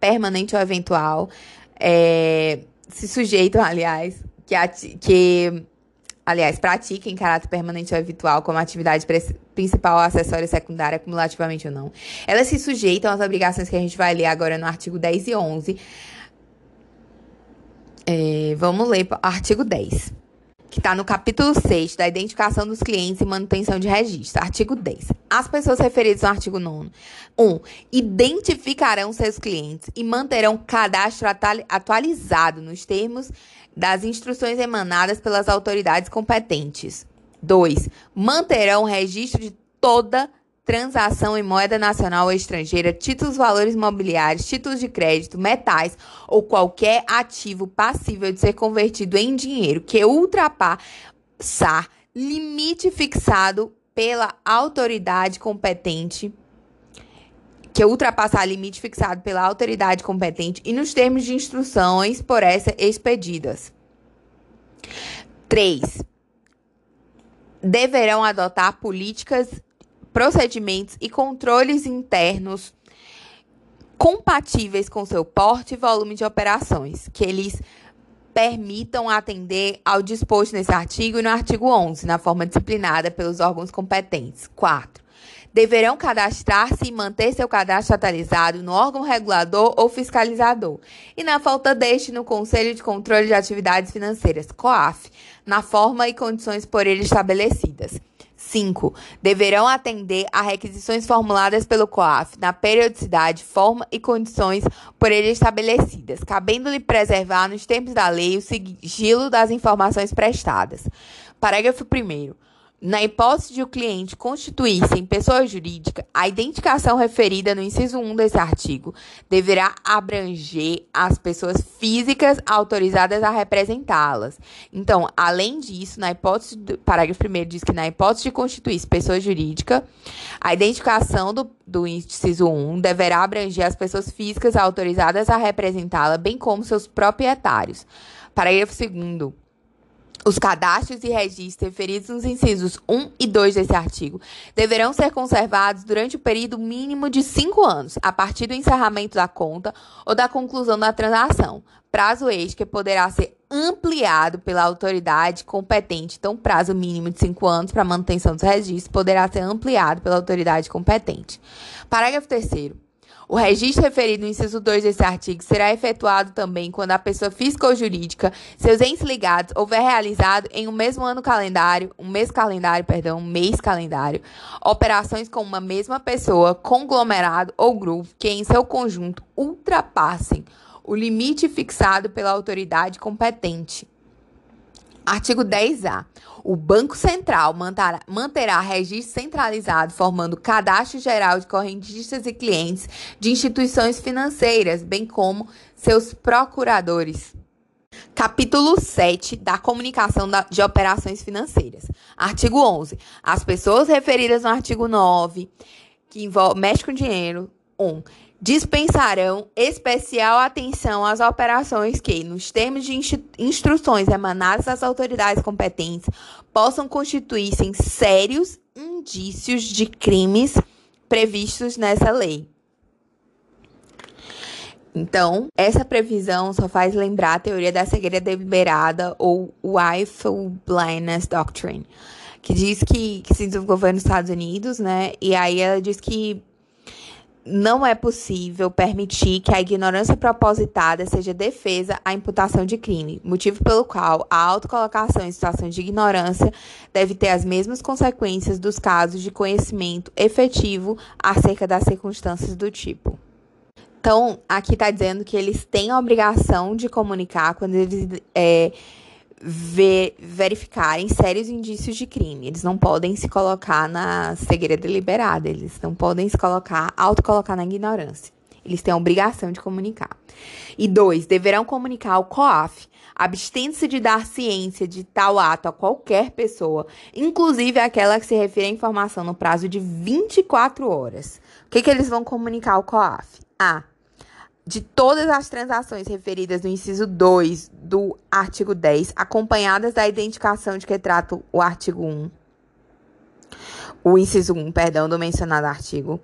S1: permanente ou eventual, é, se sujeitam, aliás, que, que aliás, pratiquem em caráter permanente ou eventual como atividade principal, acessória, secundária, cumulativamente ou não. Elas se sujeitam às obrigações que a gente vai ler agora no artigo 10 e 11. É, vamos ler artigo 10 que está no capítulo 6 da identificação dos clientes e manutenção de registro, artigo 10. As pessoas referidas no artigo 9 1. identificarão seus clientes e manterão cadastro atualizado nos termos das instruções emanadas pelas autoridades competentes. 2. Manterão registro de toda transação em moeda nacional ou estrangeira, títulos valores mobiliários, títulos de crédito, metais ou qualquer ativo passível de ser convertido em dinheiro que ultrapassar limite fixado pela autoridade competente que ultrapassar limite fixado pela autoridade competente e nos termos de instruções por essa expedidas. 3. Deverão adotar políticas procedimentos e controles internos compatíveis com seu porte e volume de operações, que eles permitam atender ao disposto nesse artigo e no artigo 11, na forma disciplinada pelos órgãos competentes. 4. Deverão cadastrar-se e manter seu cadastro atualizado no órgão regulador ou fiscalizador, e na falta deste, no Conselho de Controle de Atividades Financeiras, COAF, na forma e condições por ele estabelecidas. 5. Deverão atender a requisições formuladas pelo COAF na periodicidade, forma e condições por ele estabelecidas, cabendo-lhe preservar, nos termos da lei, o sigilo das informações prestadas. Parágrafo 1. Na hipótese de o cliente constituir-se em pessoa jurídica, a identificação referida no inciso 1 desse artigo deverá abranger as pessoas físicas autorizadas a representá-las. Então, além disso, na hipótese do parágrafo 1 diz que na hipótese de constituir-se pessoa jurídica, a identificação do, do inciso 1 deverá abranger as pessoas físicas autorizadas a representá-la, bem como seus proprietários. Parágrafo 2 os cadastros e registros referidos nos incisos 1 e 2 desse artigo deverão ser conservados durante o período mínimo de cinco anos, a partir do encerramento da conta ou da conclusão da transação, prazo este que poderá ser ampliado pela autoridade competente. Então, prazo mínimo de cinco anos para manutenção dos registros poderá ser ampliado pela autoridade competente. Parágrafo 3 o registro referido no inciso 2 desse artigo será efetuado também quando a pessoa física ou jurídica, seus entes ligados, houver realizado em um mesmo ano calendário, um mês calendário, perdão, um mês calendário, operações com uma mesma pessoa, conglomerado ou grupo que em seu conjunto ultrapassem o limite fixado pela autoridade competente. Artigo 10A. O Banco Central manterá, registro centralizado, formando cadastro geral de correntistas e clientes de instituições financeiras, bem como seus procuradores. Capítulo 7 da Comunicação de Operações Financeiras. Artigo 11. As pessoas referidas no artigo 9, que mexe com dinheiro, 1 dispensarão especial atenção às operações que, nos termos de instruções emanadas das autoridades competentes, possam constituir-se sérios indícios de crimes previstos nessa lei. Então, essa previsão só faz lembrar a teoria da cegueira deliberada ou Willful Blindness Doctrine, que diz que, que se desenvolveu nos Estados Unidos, né? E aí ela diz que não é possível permitir que a ignorância propositada seja defesa à imputação de crime, motivo pelo qual a autocolocação em situação de ignorância deve ter as mesmas consequências dos casos de conhecimento efetivo acerca das circunstâncias do tipo. Então, aqui está dizendo que eles têm a obrigação de comunicar quando eles é, ver, verificarem sérios indícios de crime. Eles não podem se colocar na cegueira deliberada, eles não podem se colocar, autocolocar na ignorância. Eles têm a obrigação de comunicar. E dois, deverão comunicar ao COAF, abstendo-se de dar ciência de tal ato a qualquer pessoa, inclusive aquela que se refere à informação no prazo de 24 horas. O que, que eles vão comunicar ao COAF? A de todas as transações referidas no inciso 2 do artigo 10, acompanhadas da identificação de que trata o artigo 1, o inciso 1, perdão, do mencionado artigo.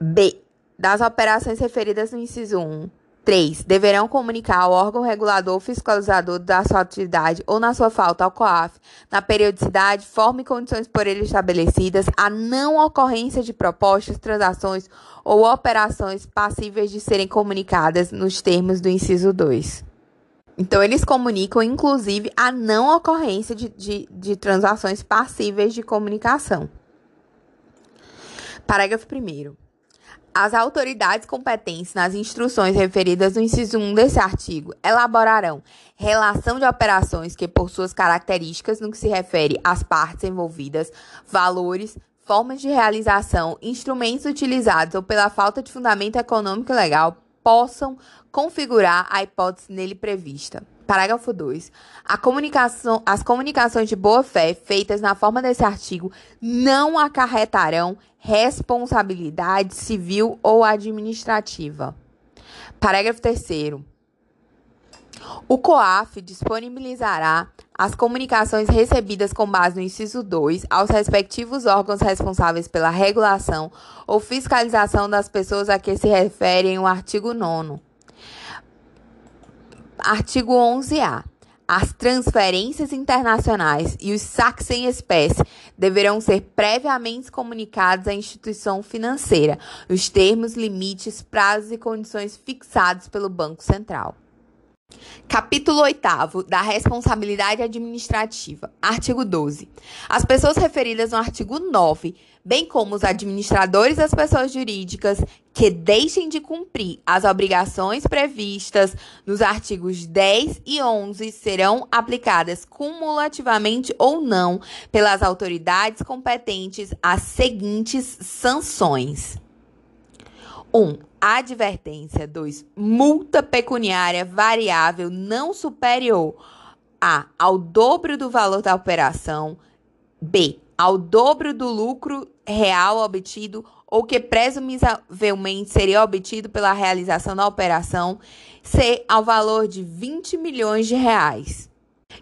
S1: B. Das operações referidas no inciso 1, 3. Deverão comunicar ao órgão regulador ou fiscalizador da sua atividade ou na sua falta ao COAF, na periodicidade, forma e condições por ele estabelecidas, a não ocorrência de propostas, transações ou operações passíveis de serem comunicadas nos termos do inciso 2. Então, eles comunicam, inclusive, a não ocorrência de, de, de transações passíveis de comunicação. Parágrafo 1. As autoridades competentes nas instruções referidas no inciso 1 desse artigo elaborarão relação de operações que, por suas características, no que se refere às partes envolvidas, valores, formas de realização, instrumentos utilizados ou pela falta de fundamento econômico legal, possam configurar a hipótese nele prevista. Parágrafo 2. Comunicação, as comunicações de boa-fé feitas na forma desse artigo não acarretarão responsabilidade civil ou administrativa. Parágrafo 3. O COAF disponibilizará as comunicações recebidas com base no inciso 2 aos respectivos órgãos responsáveis pela regulação ou fiscalização das pessoas a que se referem o artigo 9 Artigo 11-A. As transferências internacionais e os saques em espécie deverão ser previamente comunicados à instituição financeira, os termos, limites, prazos e condições fixados pelo Banco Central. Capítulo 8 da responsabilidade administrativa. Artigo 12. As pessoas referidas no artigo 9, bem como os administradores das pessoas jurídicas que deixem de cumprir as obrigações previstas nos artigos 10 e 11 serão aplicadas cumulativamente ou não pelas autoridades competentes as seguintes sanções: 1. Um, advertência. 2. Multa pecuniária variável não superior a ao dobro do valor da operação. B. Ao dobro do lucro real obtido ou que presumivelmente seria obtido pela realização da operação. C. Ao valor de 20 milhões de reais.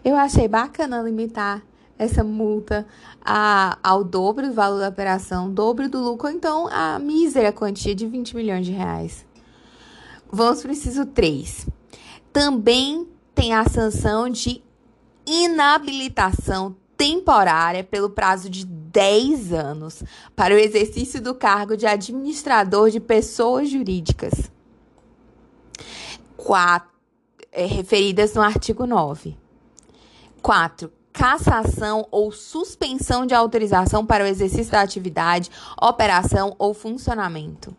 S1: Eu achei bacana limitar essa multa a, ao dobro do valor da operação, dobro do lucro, ou então a mísera quantia de 20 milhões de reais. Vamos para o inciso 3. Também tem a sanção de inabilitação temporária pelo prazo de 10 anos para o exercício do cargo de administrador de pessoas jurídicas. Quatro, é, referidas no artigo 9. 4 cassação ou suspensão de autorização para o exercício da atividade, operação ou funcionamento.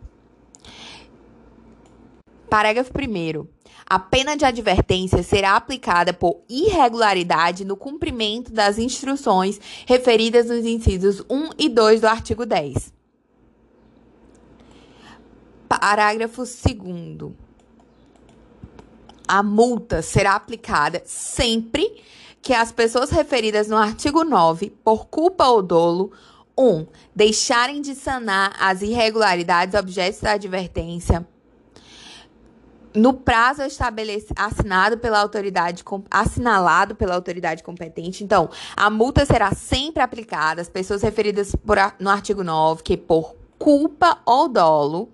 S1: Parágrafo 1. A pena de advertência será aplicada por irregularidade no cumprimento das instruções referidas nos incisos 1 e 2 do artigo 10. Parágrafo 2. A multa será aplicada sempre que as pessoas referidas no artigo 9, por culpa ou dolo, 1. Um, deixarem de sanar as irregularidades objetos da advertência no prazo estabelecido, assinado pela autoridade, assinalado pela autoridade competente. Então, a multa será sempre aplicada às pessoas referidas por, no artigo 9, que por culpa ou dolo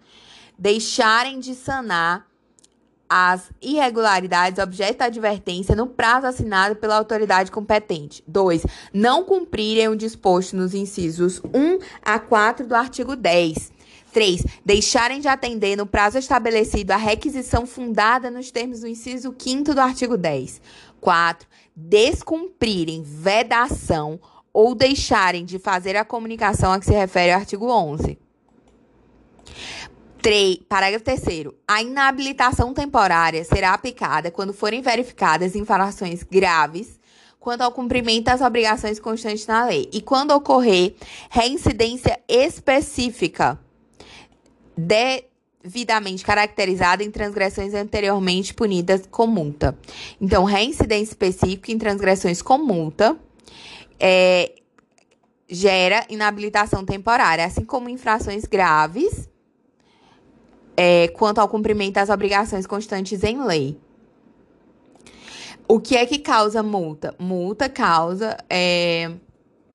S1: deixarem de sanar as irregularidades objeto da advertência no prazo assinado pela autoridade competente. 2. Não cumprirem o disposto nos incisos 1 a 4 do artigo 10. 3. Deixarem de atender no prazo estabelecido a requisição fundada nos termos do inciso 5 do artigo 10. 4. Descumprirem vedação ou deixarem de fazer a comunicação a que se refere o artigo 11. 3, parágrafo 3 A inabilitação temporária será aplicada quando forem verificadas infrações graves quanto ao cumprimento das obrigações constantes na lei e quando ocorrer reincidência específica devidamente caracterizada em transgressões anteriormente punidas com multa. Então, reincidência específica em transgressões com multa é, gera inabilitação temporária, assim como infrações graves é, quanto ao cumprimento das obrigações constantes em lei. O que é que causa multa? Multa causa é,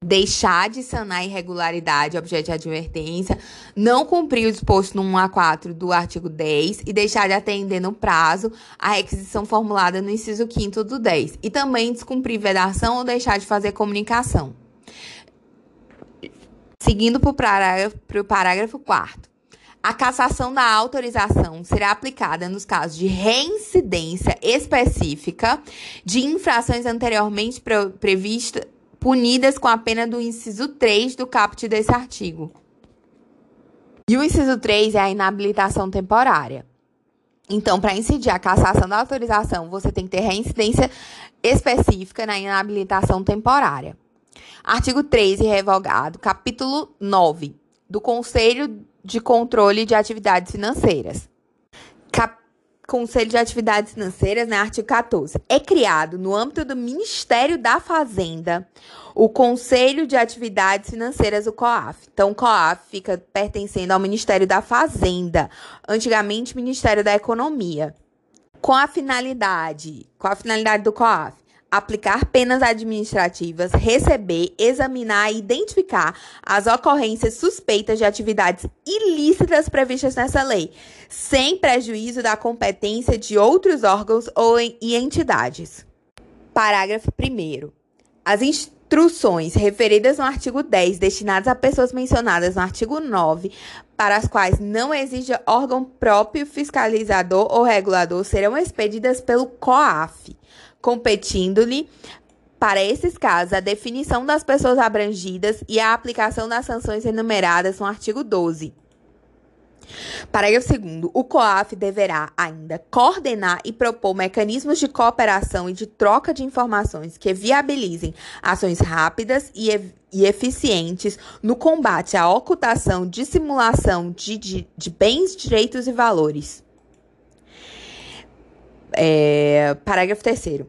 S1: deixar de sanar irregularidade, objeto de advertência, não cumprir o disposto no 1 a 4 do artigo 10 e deixar de atender no prazo a requisição formulada no inciso 5 do 10. E também descumprir vedação ou deixar de fazer comunicação. Seguindo para o parágrafo, parágrafo 4 a cassação da autorização será aplicada nos casos de reincidência específica de infrações anteriormente previstas punidas com a pena do inciso 3 do caput desse artigo. E o inciso 3 é a inabilitação temporária. Então, para incidir a cassação da autorização, você tem que ter reincidência específica na inabilitação temporária. Artigo 13, revogado, capítulo 9 do Conselho de Controle de Atividades Financeiras. Cap Conselho de Atividades Financeiras, né, artigo 14. É criado no âmbito do Ministério da Fazenda o Conselho de Atividades Financeiras, o COAF. Então, o COAF fica pertencendo ao Ministério da Fazenda, antigamente Ministério da Economia. Com a finalidade, com a finalidade do COAF, aplicar penas administrativas, receber, examinar e identificar as ocorrências suspeitas de atividades ilícitas previstas nessa lei, sem prejuízo da competência de outros órgãos ou e entidades. Parágrafo 1. As instruções referidas no artigo 10, destinadas a pessoas mencionadas no artigo 9, para as quais não exija órgão próprio fiscalizador ou regulador, serão expedidas pelo COAF competindo-lhe para esses casos, a definição das pessoas abrangidas e a aplicação das sanções enumeradas no artigo 12. Parágrafo 2. O COAF deverá ainda coordenar e propor mecanismos de cooperação e de troca de informações que viabilizem ações rápidas e, e eficientes no combate à ocultação, dissimulação de, de, de bens, direitos e valores. É, parágrafo 3.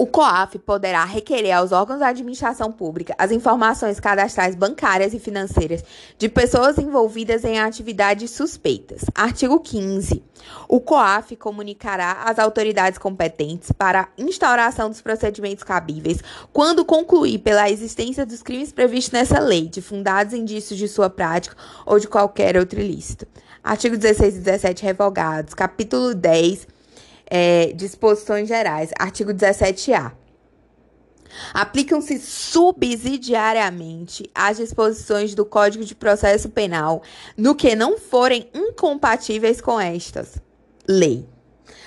S1: O COAF poderá requerer aos órgãos da administração pública as informações cadastrais bancárias e financeiras de pessoas envolvidas em atividades suspeitas. Artigo 15. O COAF comunicará às autoridades competentes para instauração dos procedimentos cabíveis quando concluir pela existência dos crimes previstos nessa lei, de fundados indícios de sua prática ou de qualquer outro ilícito. Artigo 16 e 17 revogados. Capítulo 10 é, disposições gerais. Artigo 17A. Aplicam-se subsidiariamente as disposições do Código de Processo Penal no que não forem incompatíveis com estas. Lei.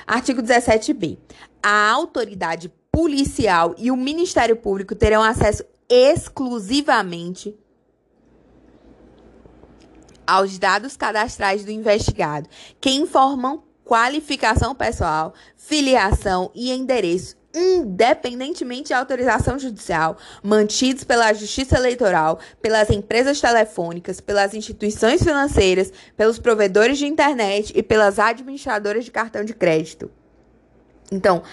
S1: Artigo 17b. A autoridade policial e o Ministério Público terão acesso exclusivamente aos dados cadastrais do investigado, que informam qualificação pessoal, filiação e endereço independentemente de autorização judicial, mantidos pela Justiça Eleitoral, pelas empresas telefônicas, pelas instituições financeiras, pelos provedores de internet e pelas administradoras de cartão de crédito. Então,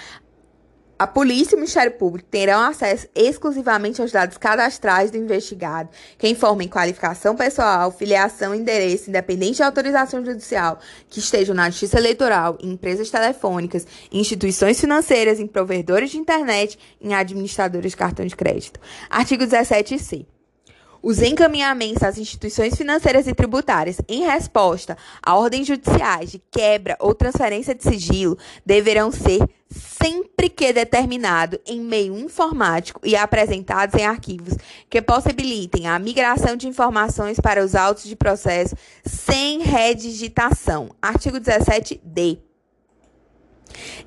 S1: a polícia e o Ministério Público terão acesso exclusivamente aos dados cadastrais do investigado, que informem qualificação pessoal, filiação, endereço, independente de autorização judicial, que estejam na Justiça Eleitoral, em empresas telefônicas, em instituições financeiras, em provedores de internet, em administradores de cartão de crédito. Artigo 17c. Os encaminhamentos às instituições financeiras e tributárias em resposta a ordens judiciais de quebra ou transferência de sigilo deverão ser sempre que determinado em meio informático e apresentados em arquivos que possibilitem a migração de informações para os autos de processo sem redigitação. Artigo 17d.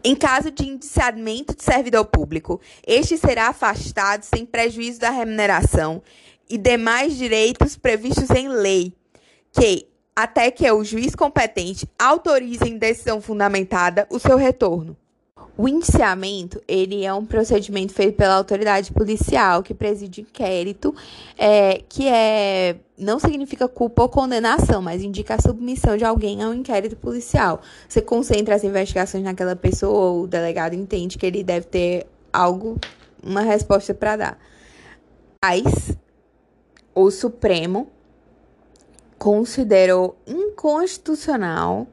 S1: Em caso de indiciamento de servidor público, este será afastado sem prejuízo da remuneração e demais direitos previstos em lei, que, até que o juiz competente autorize em decisão fundamentada o seu retorno. O indiciamento, ele é um procedimento feito pela autoridade policial que preside inquérito, é, que é não significa culpa ou condenação, mas indica a submissão de alguém ao inquérito policial. Você concentra as investigações naquela pessoa, ou o delegado entende que ele deve ter algo, uma resposta para dar. Mas o Supremo considerou inconstitucional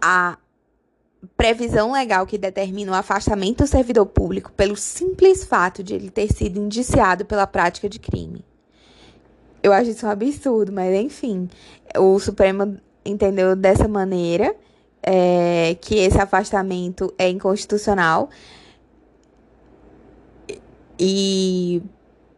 S1: a previsão legal que determina o afastamento do servidor público pelo simples fato de ele ter sido indiciado pela prática de crime. Eu acho isso um absurdo, mas enfim, o Supremo entendeu dessa maneira é, que esse afastamento é inconstitucional e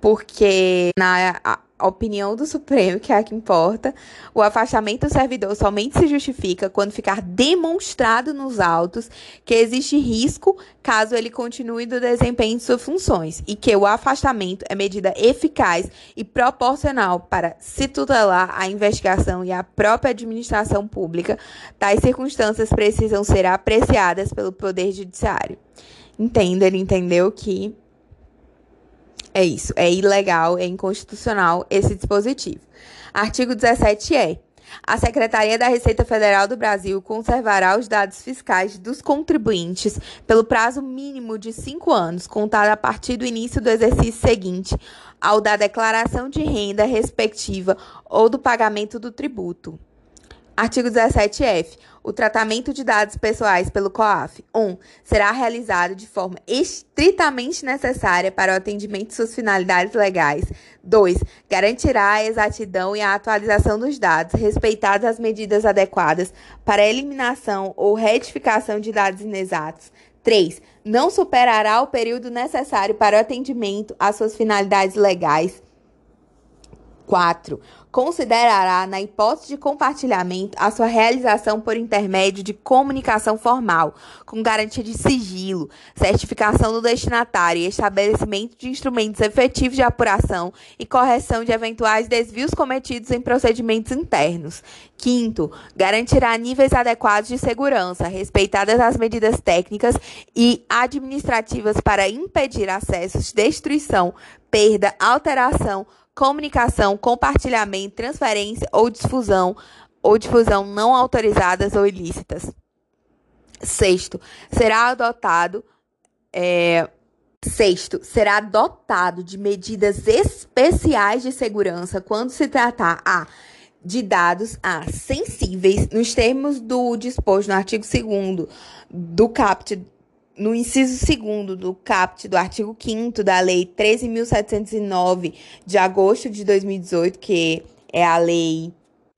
S1: porque na opinião do Supremo, que é a que importa, o afastamento do servidor somente se justifica quando ficar demonstrado nos autos que existe risco caso ele continue no desempenho de suas funções e que o afastamento é medida eficaz e proporcional para se tutelar a investigação e a própria administração pública. Tais circunstâncias precisam ser apreciadas pelo Poder Judiciário. Entenda, ele entendeu que é isso, é ilegal, é inconstitucional esse dispositivo. Artigo 17 é: a Secretaria da Receita Federal do Brasil conservará os dados fiscais dos contribuintes pelo prazo mínimo de cinco anos, contado a partir do início do exercício seguinte ao da declaração de renda respectiva ou do pagamento do tributo. Artigo 17F. O tratamento de dados pessoais pelo COAF 1. Um, será realizado de forma estritamente necessária para o atendimento de suas finalidades legais. 2. Garantirá a exatidão e a atualização dos dados, respeitadas as medidas adequadas para a eliminação ou retificação de dados inexatos. 3. Não superará o período necessário para o atendimento às suas finalidades legais. 4. Considerará, na hipótese de compartilhamento, a sua realização por intermédio de comunicação formal, com garantia de sigilo, certificação do destinatário e estabelecimento de instrumentos efetivos de apuração e correção de eventuais desvios cometidos em procedimentos internos. Quinto, garantirá níveis adequados de segurança, respeitadas as medidas técnicas e administrativas para impedir acessos, destruição, perda, alteração, comunicação, compartilhamento, transferência ou difusão ou difusão não autorizadas ou ilícitas. Sexto, será adotado é, Sexto, será dotado de medidas especiais de segurança quando se tratar a de dados a sensíveis nos termos do disposto no artigo 2 do CAPT no inciso 2 do caput do artigo 5 da Lei 13.709 de agosto de 2018, que é a Lei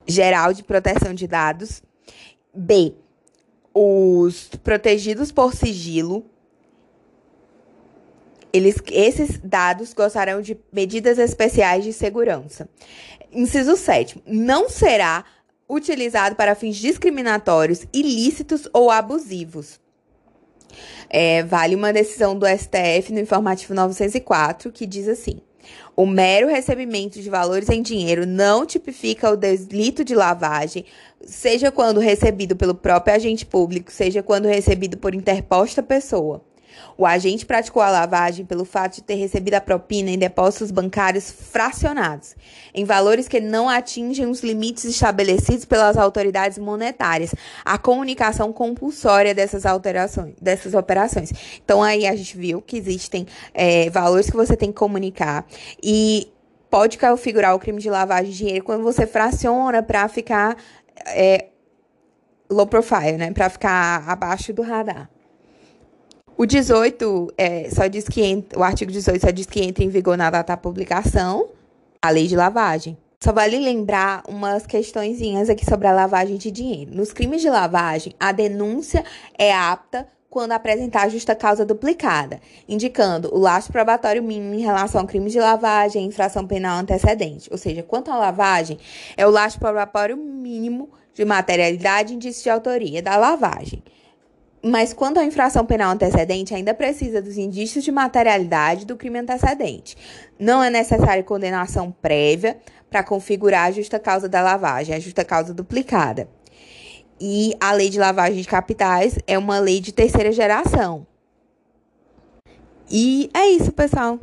S1: Geral de Proteção de Dados. B. Os protegidos por sigilo. Eles, esses dados gozarão de medidas especiais de segurança. Inciso 7. Não será utilizado para fins discriminatórios, ilícitos ou abusivos é, vale uma decisão do STF no informativo 904 que diz assim: O mero recebimento de valores em dinheiro não tipifica o delito de lavagem, seja quando recebido pelo próprio agente público, seja quando recebido por interposta pessoa. O agente praticou a lavagem pelo fato de ter recebido a propina em depósitos bancários fracionados, em valores que não atingem os limites estabelecidos pelas autoridades monetárias, a comunicação compulsória dessas alterações, dessas operações. Então aí a gente viu que existem é, valores que você tem que comunicar e pode configurar o crime de lavagem de dinheiro quando você fraciona para ficar é, low profile, né, para ficar abaixo do radar. O 18 é, só diz que o artigo 18 só diz que entra em vigor na data da publicação a lei de lavagem. Só vale lembrar umas questõezinhas aqui sobre a lavagem de dinheiro. Nos crimes de lavagem, a denúncia é apta quando apresentar justa causa duplicada, indicando o laço probatório mínimo em relação ao crime de lavagem e infração penal antecedente. Ou seja, quanto à lavagem, é o laço probatório mínimo de materialidade e indício de autoria da lavagem. Mas quando a infração penal antecedente ainda precisa dos indícios de materialidade do crime antecedente, não é necessária condenação prévia para configurar a justa causa da lavagem, a justa causa duplicada. E a lei de lavagem de capitais é uma lei de terceira geração. E é isso, pessoal.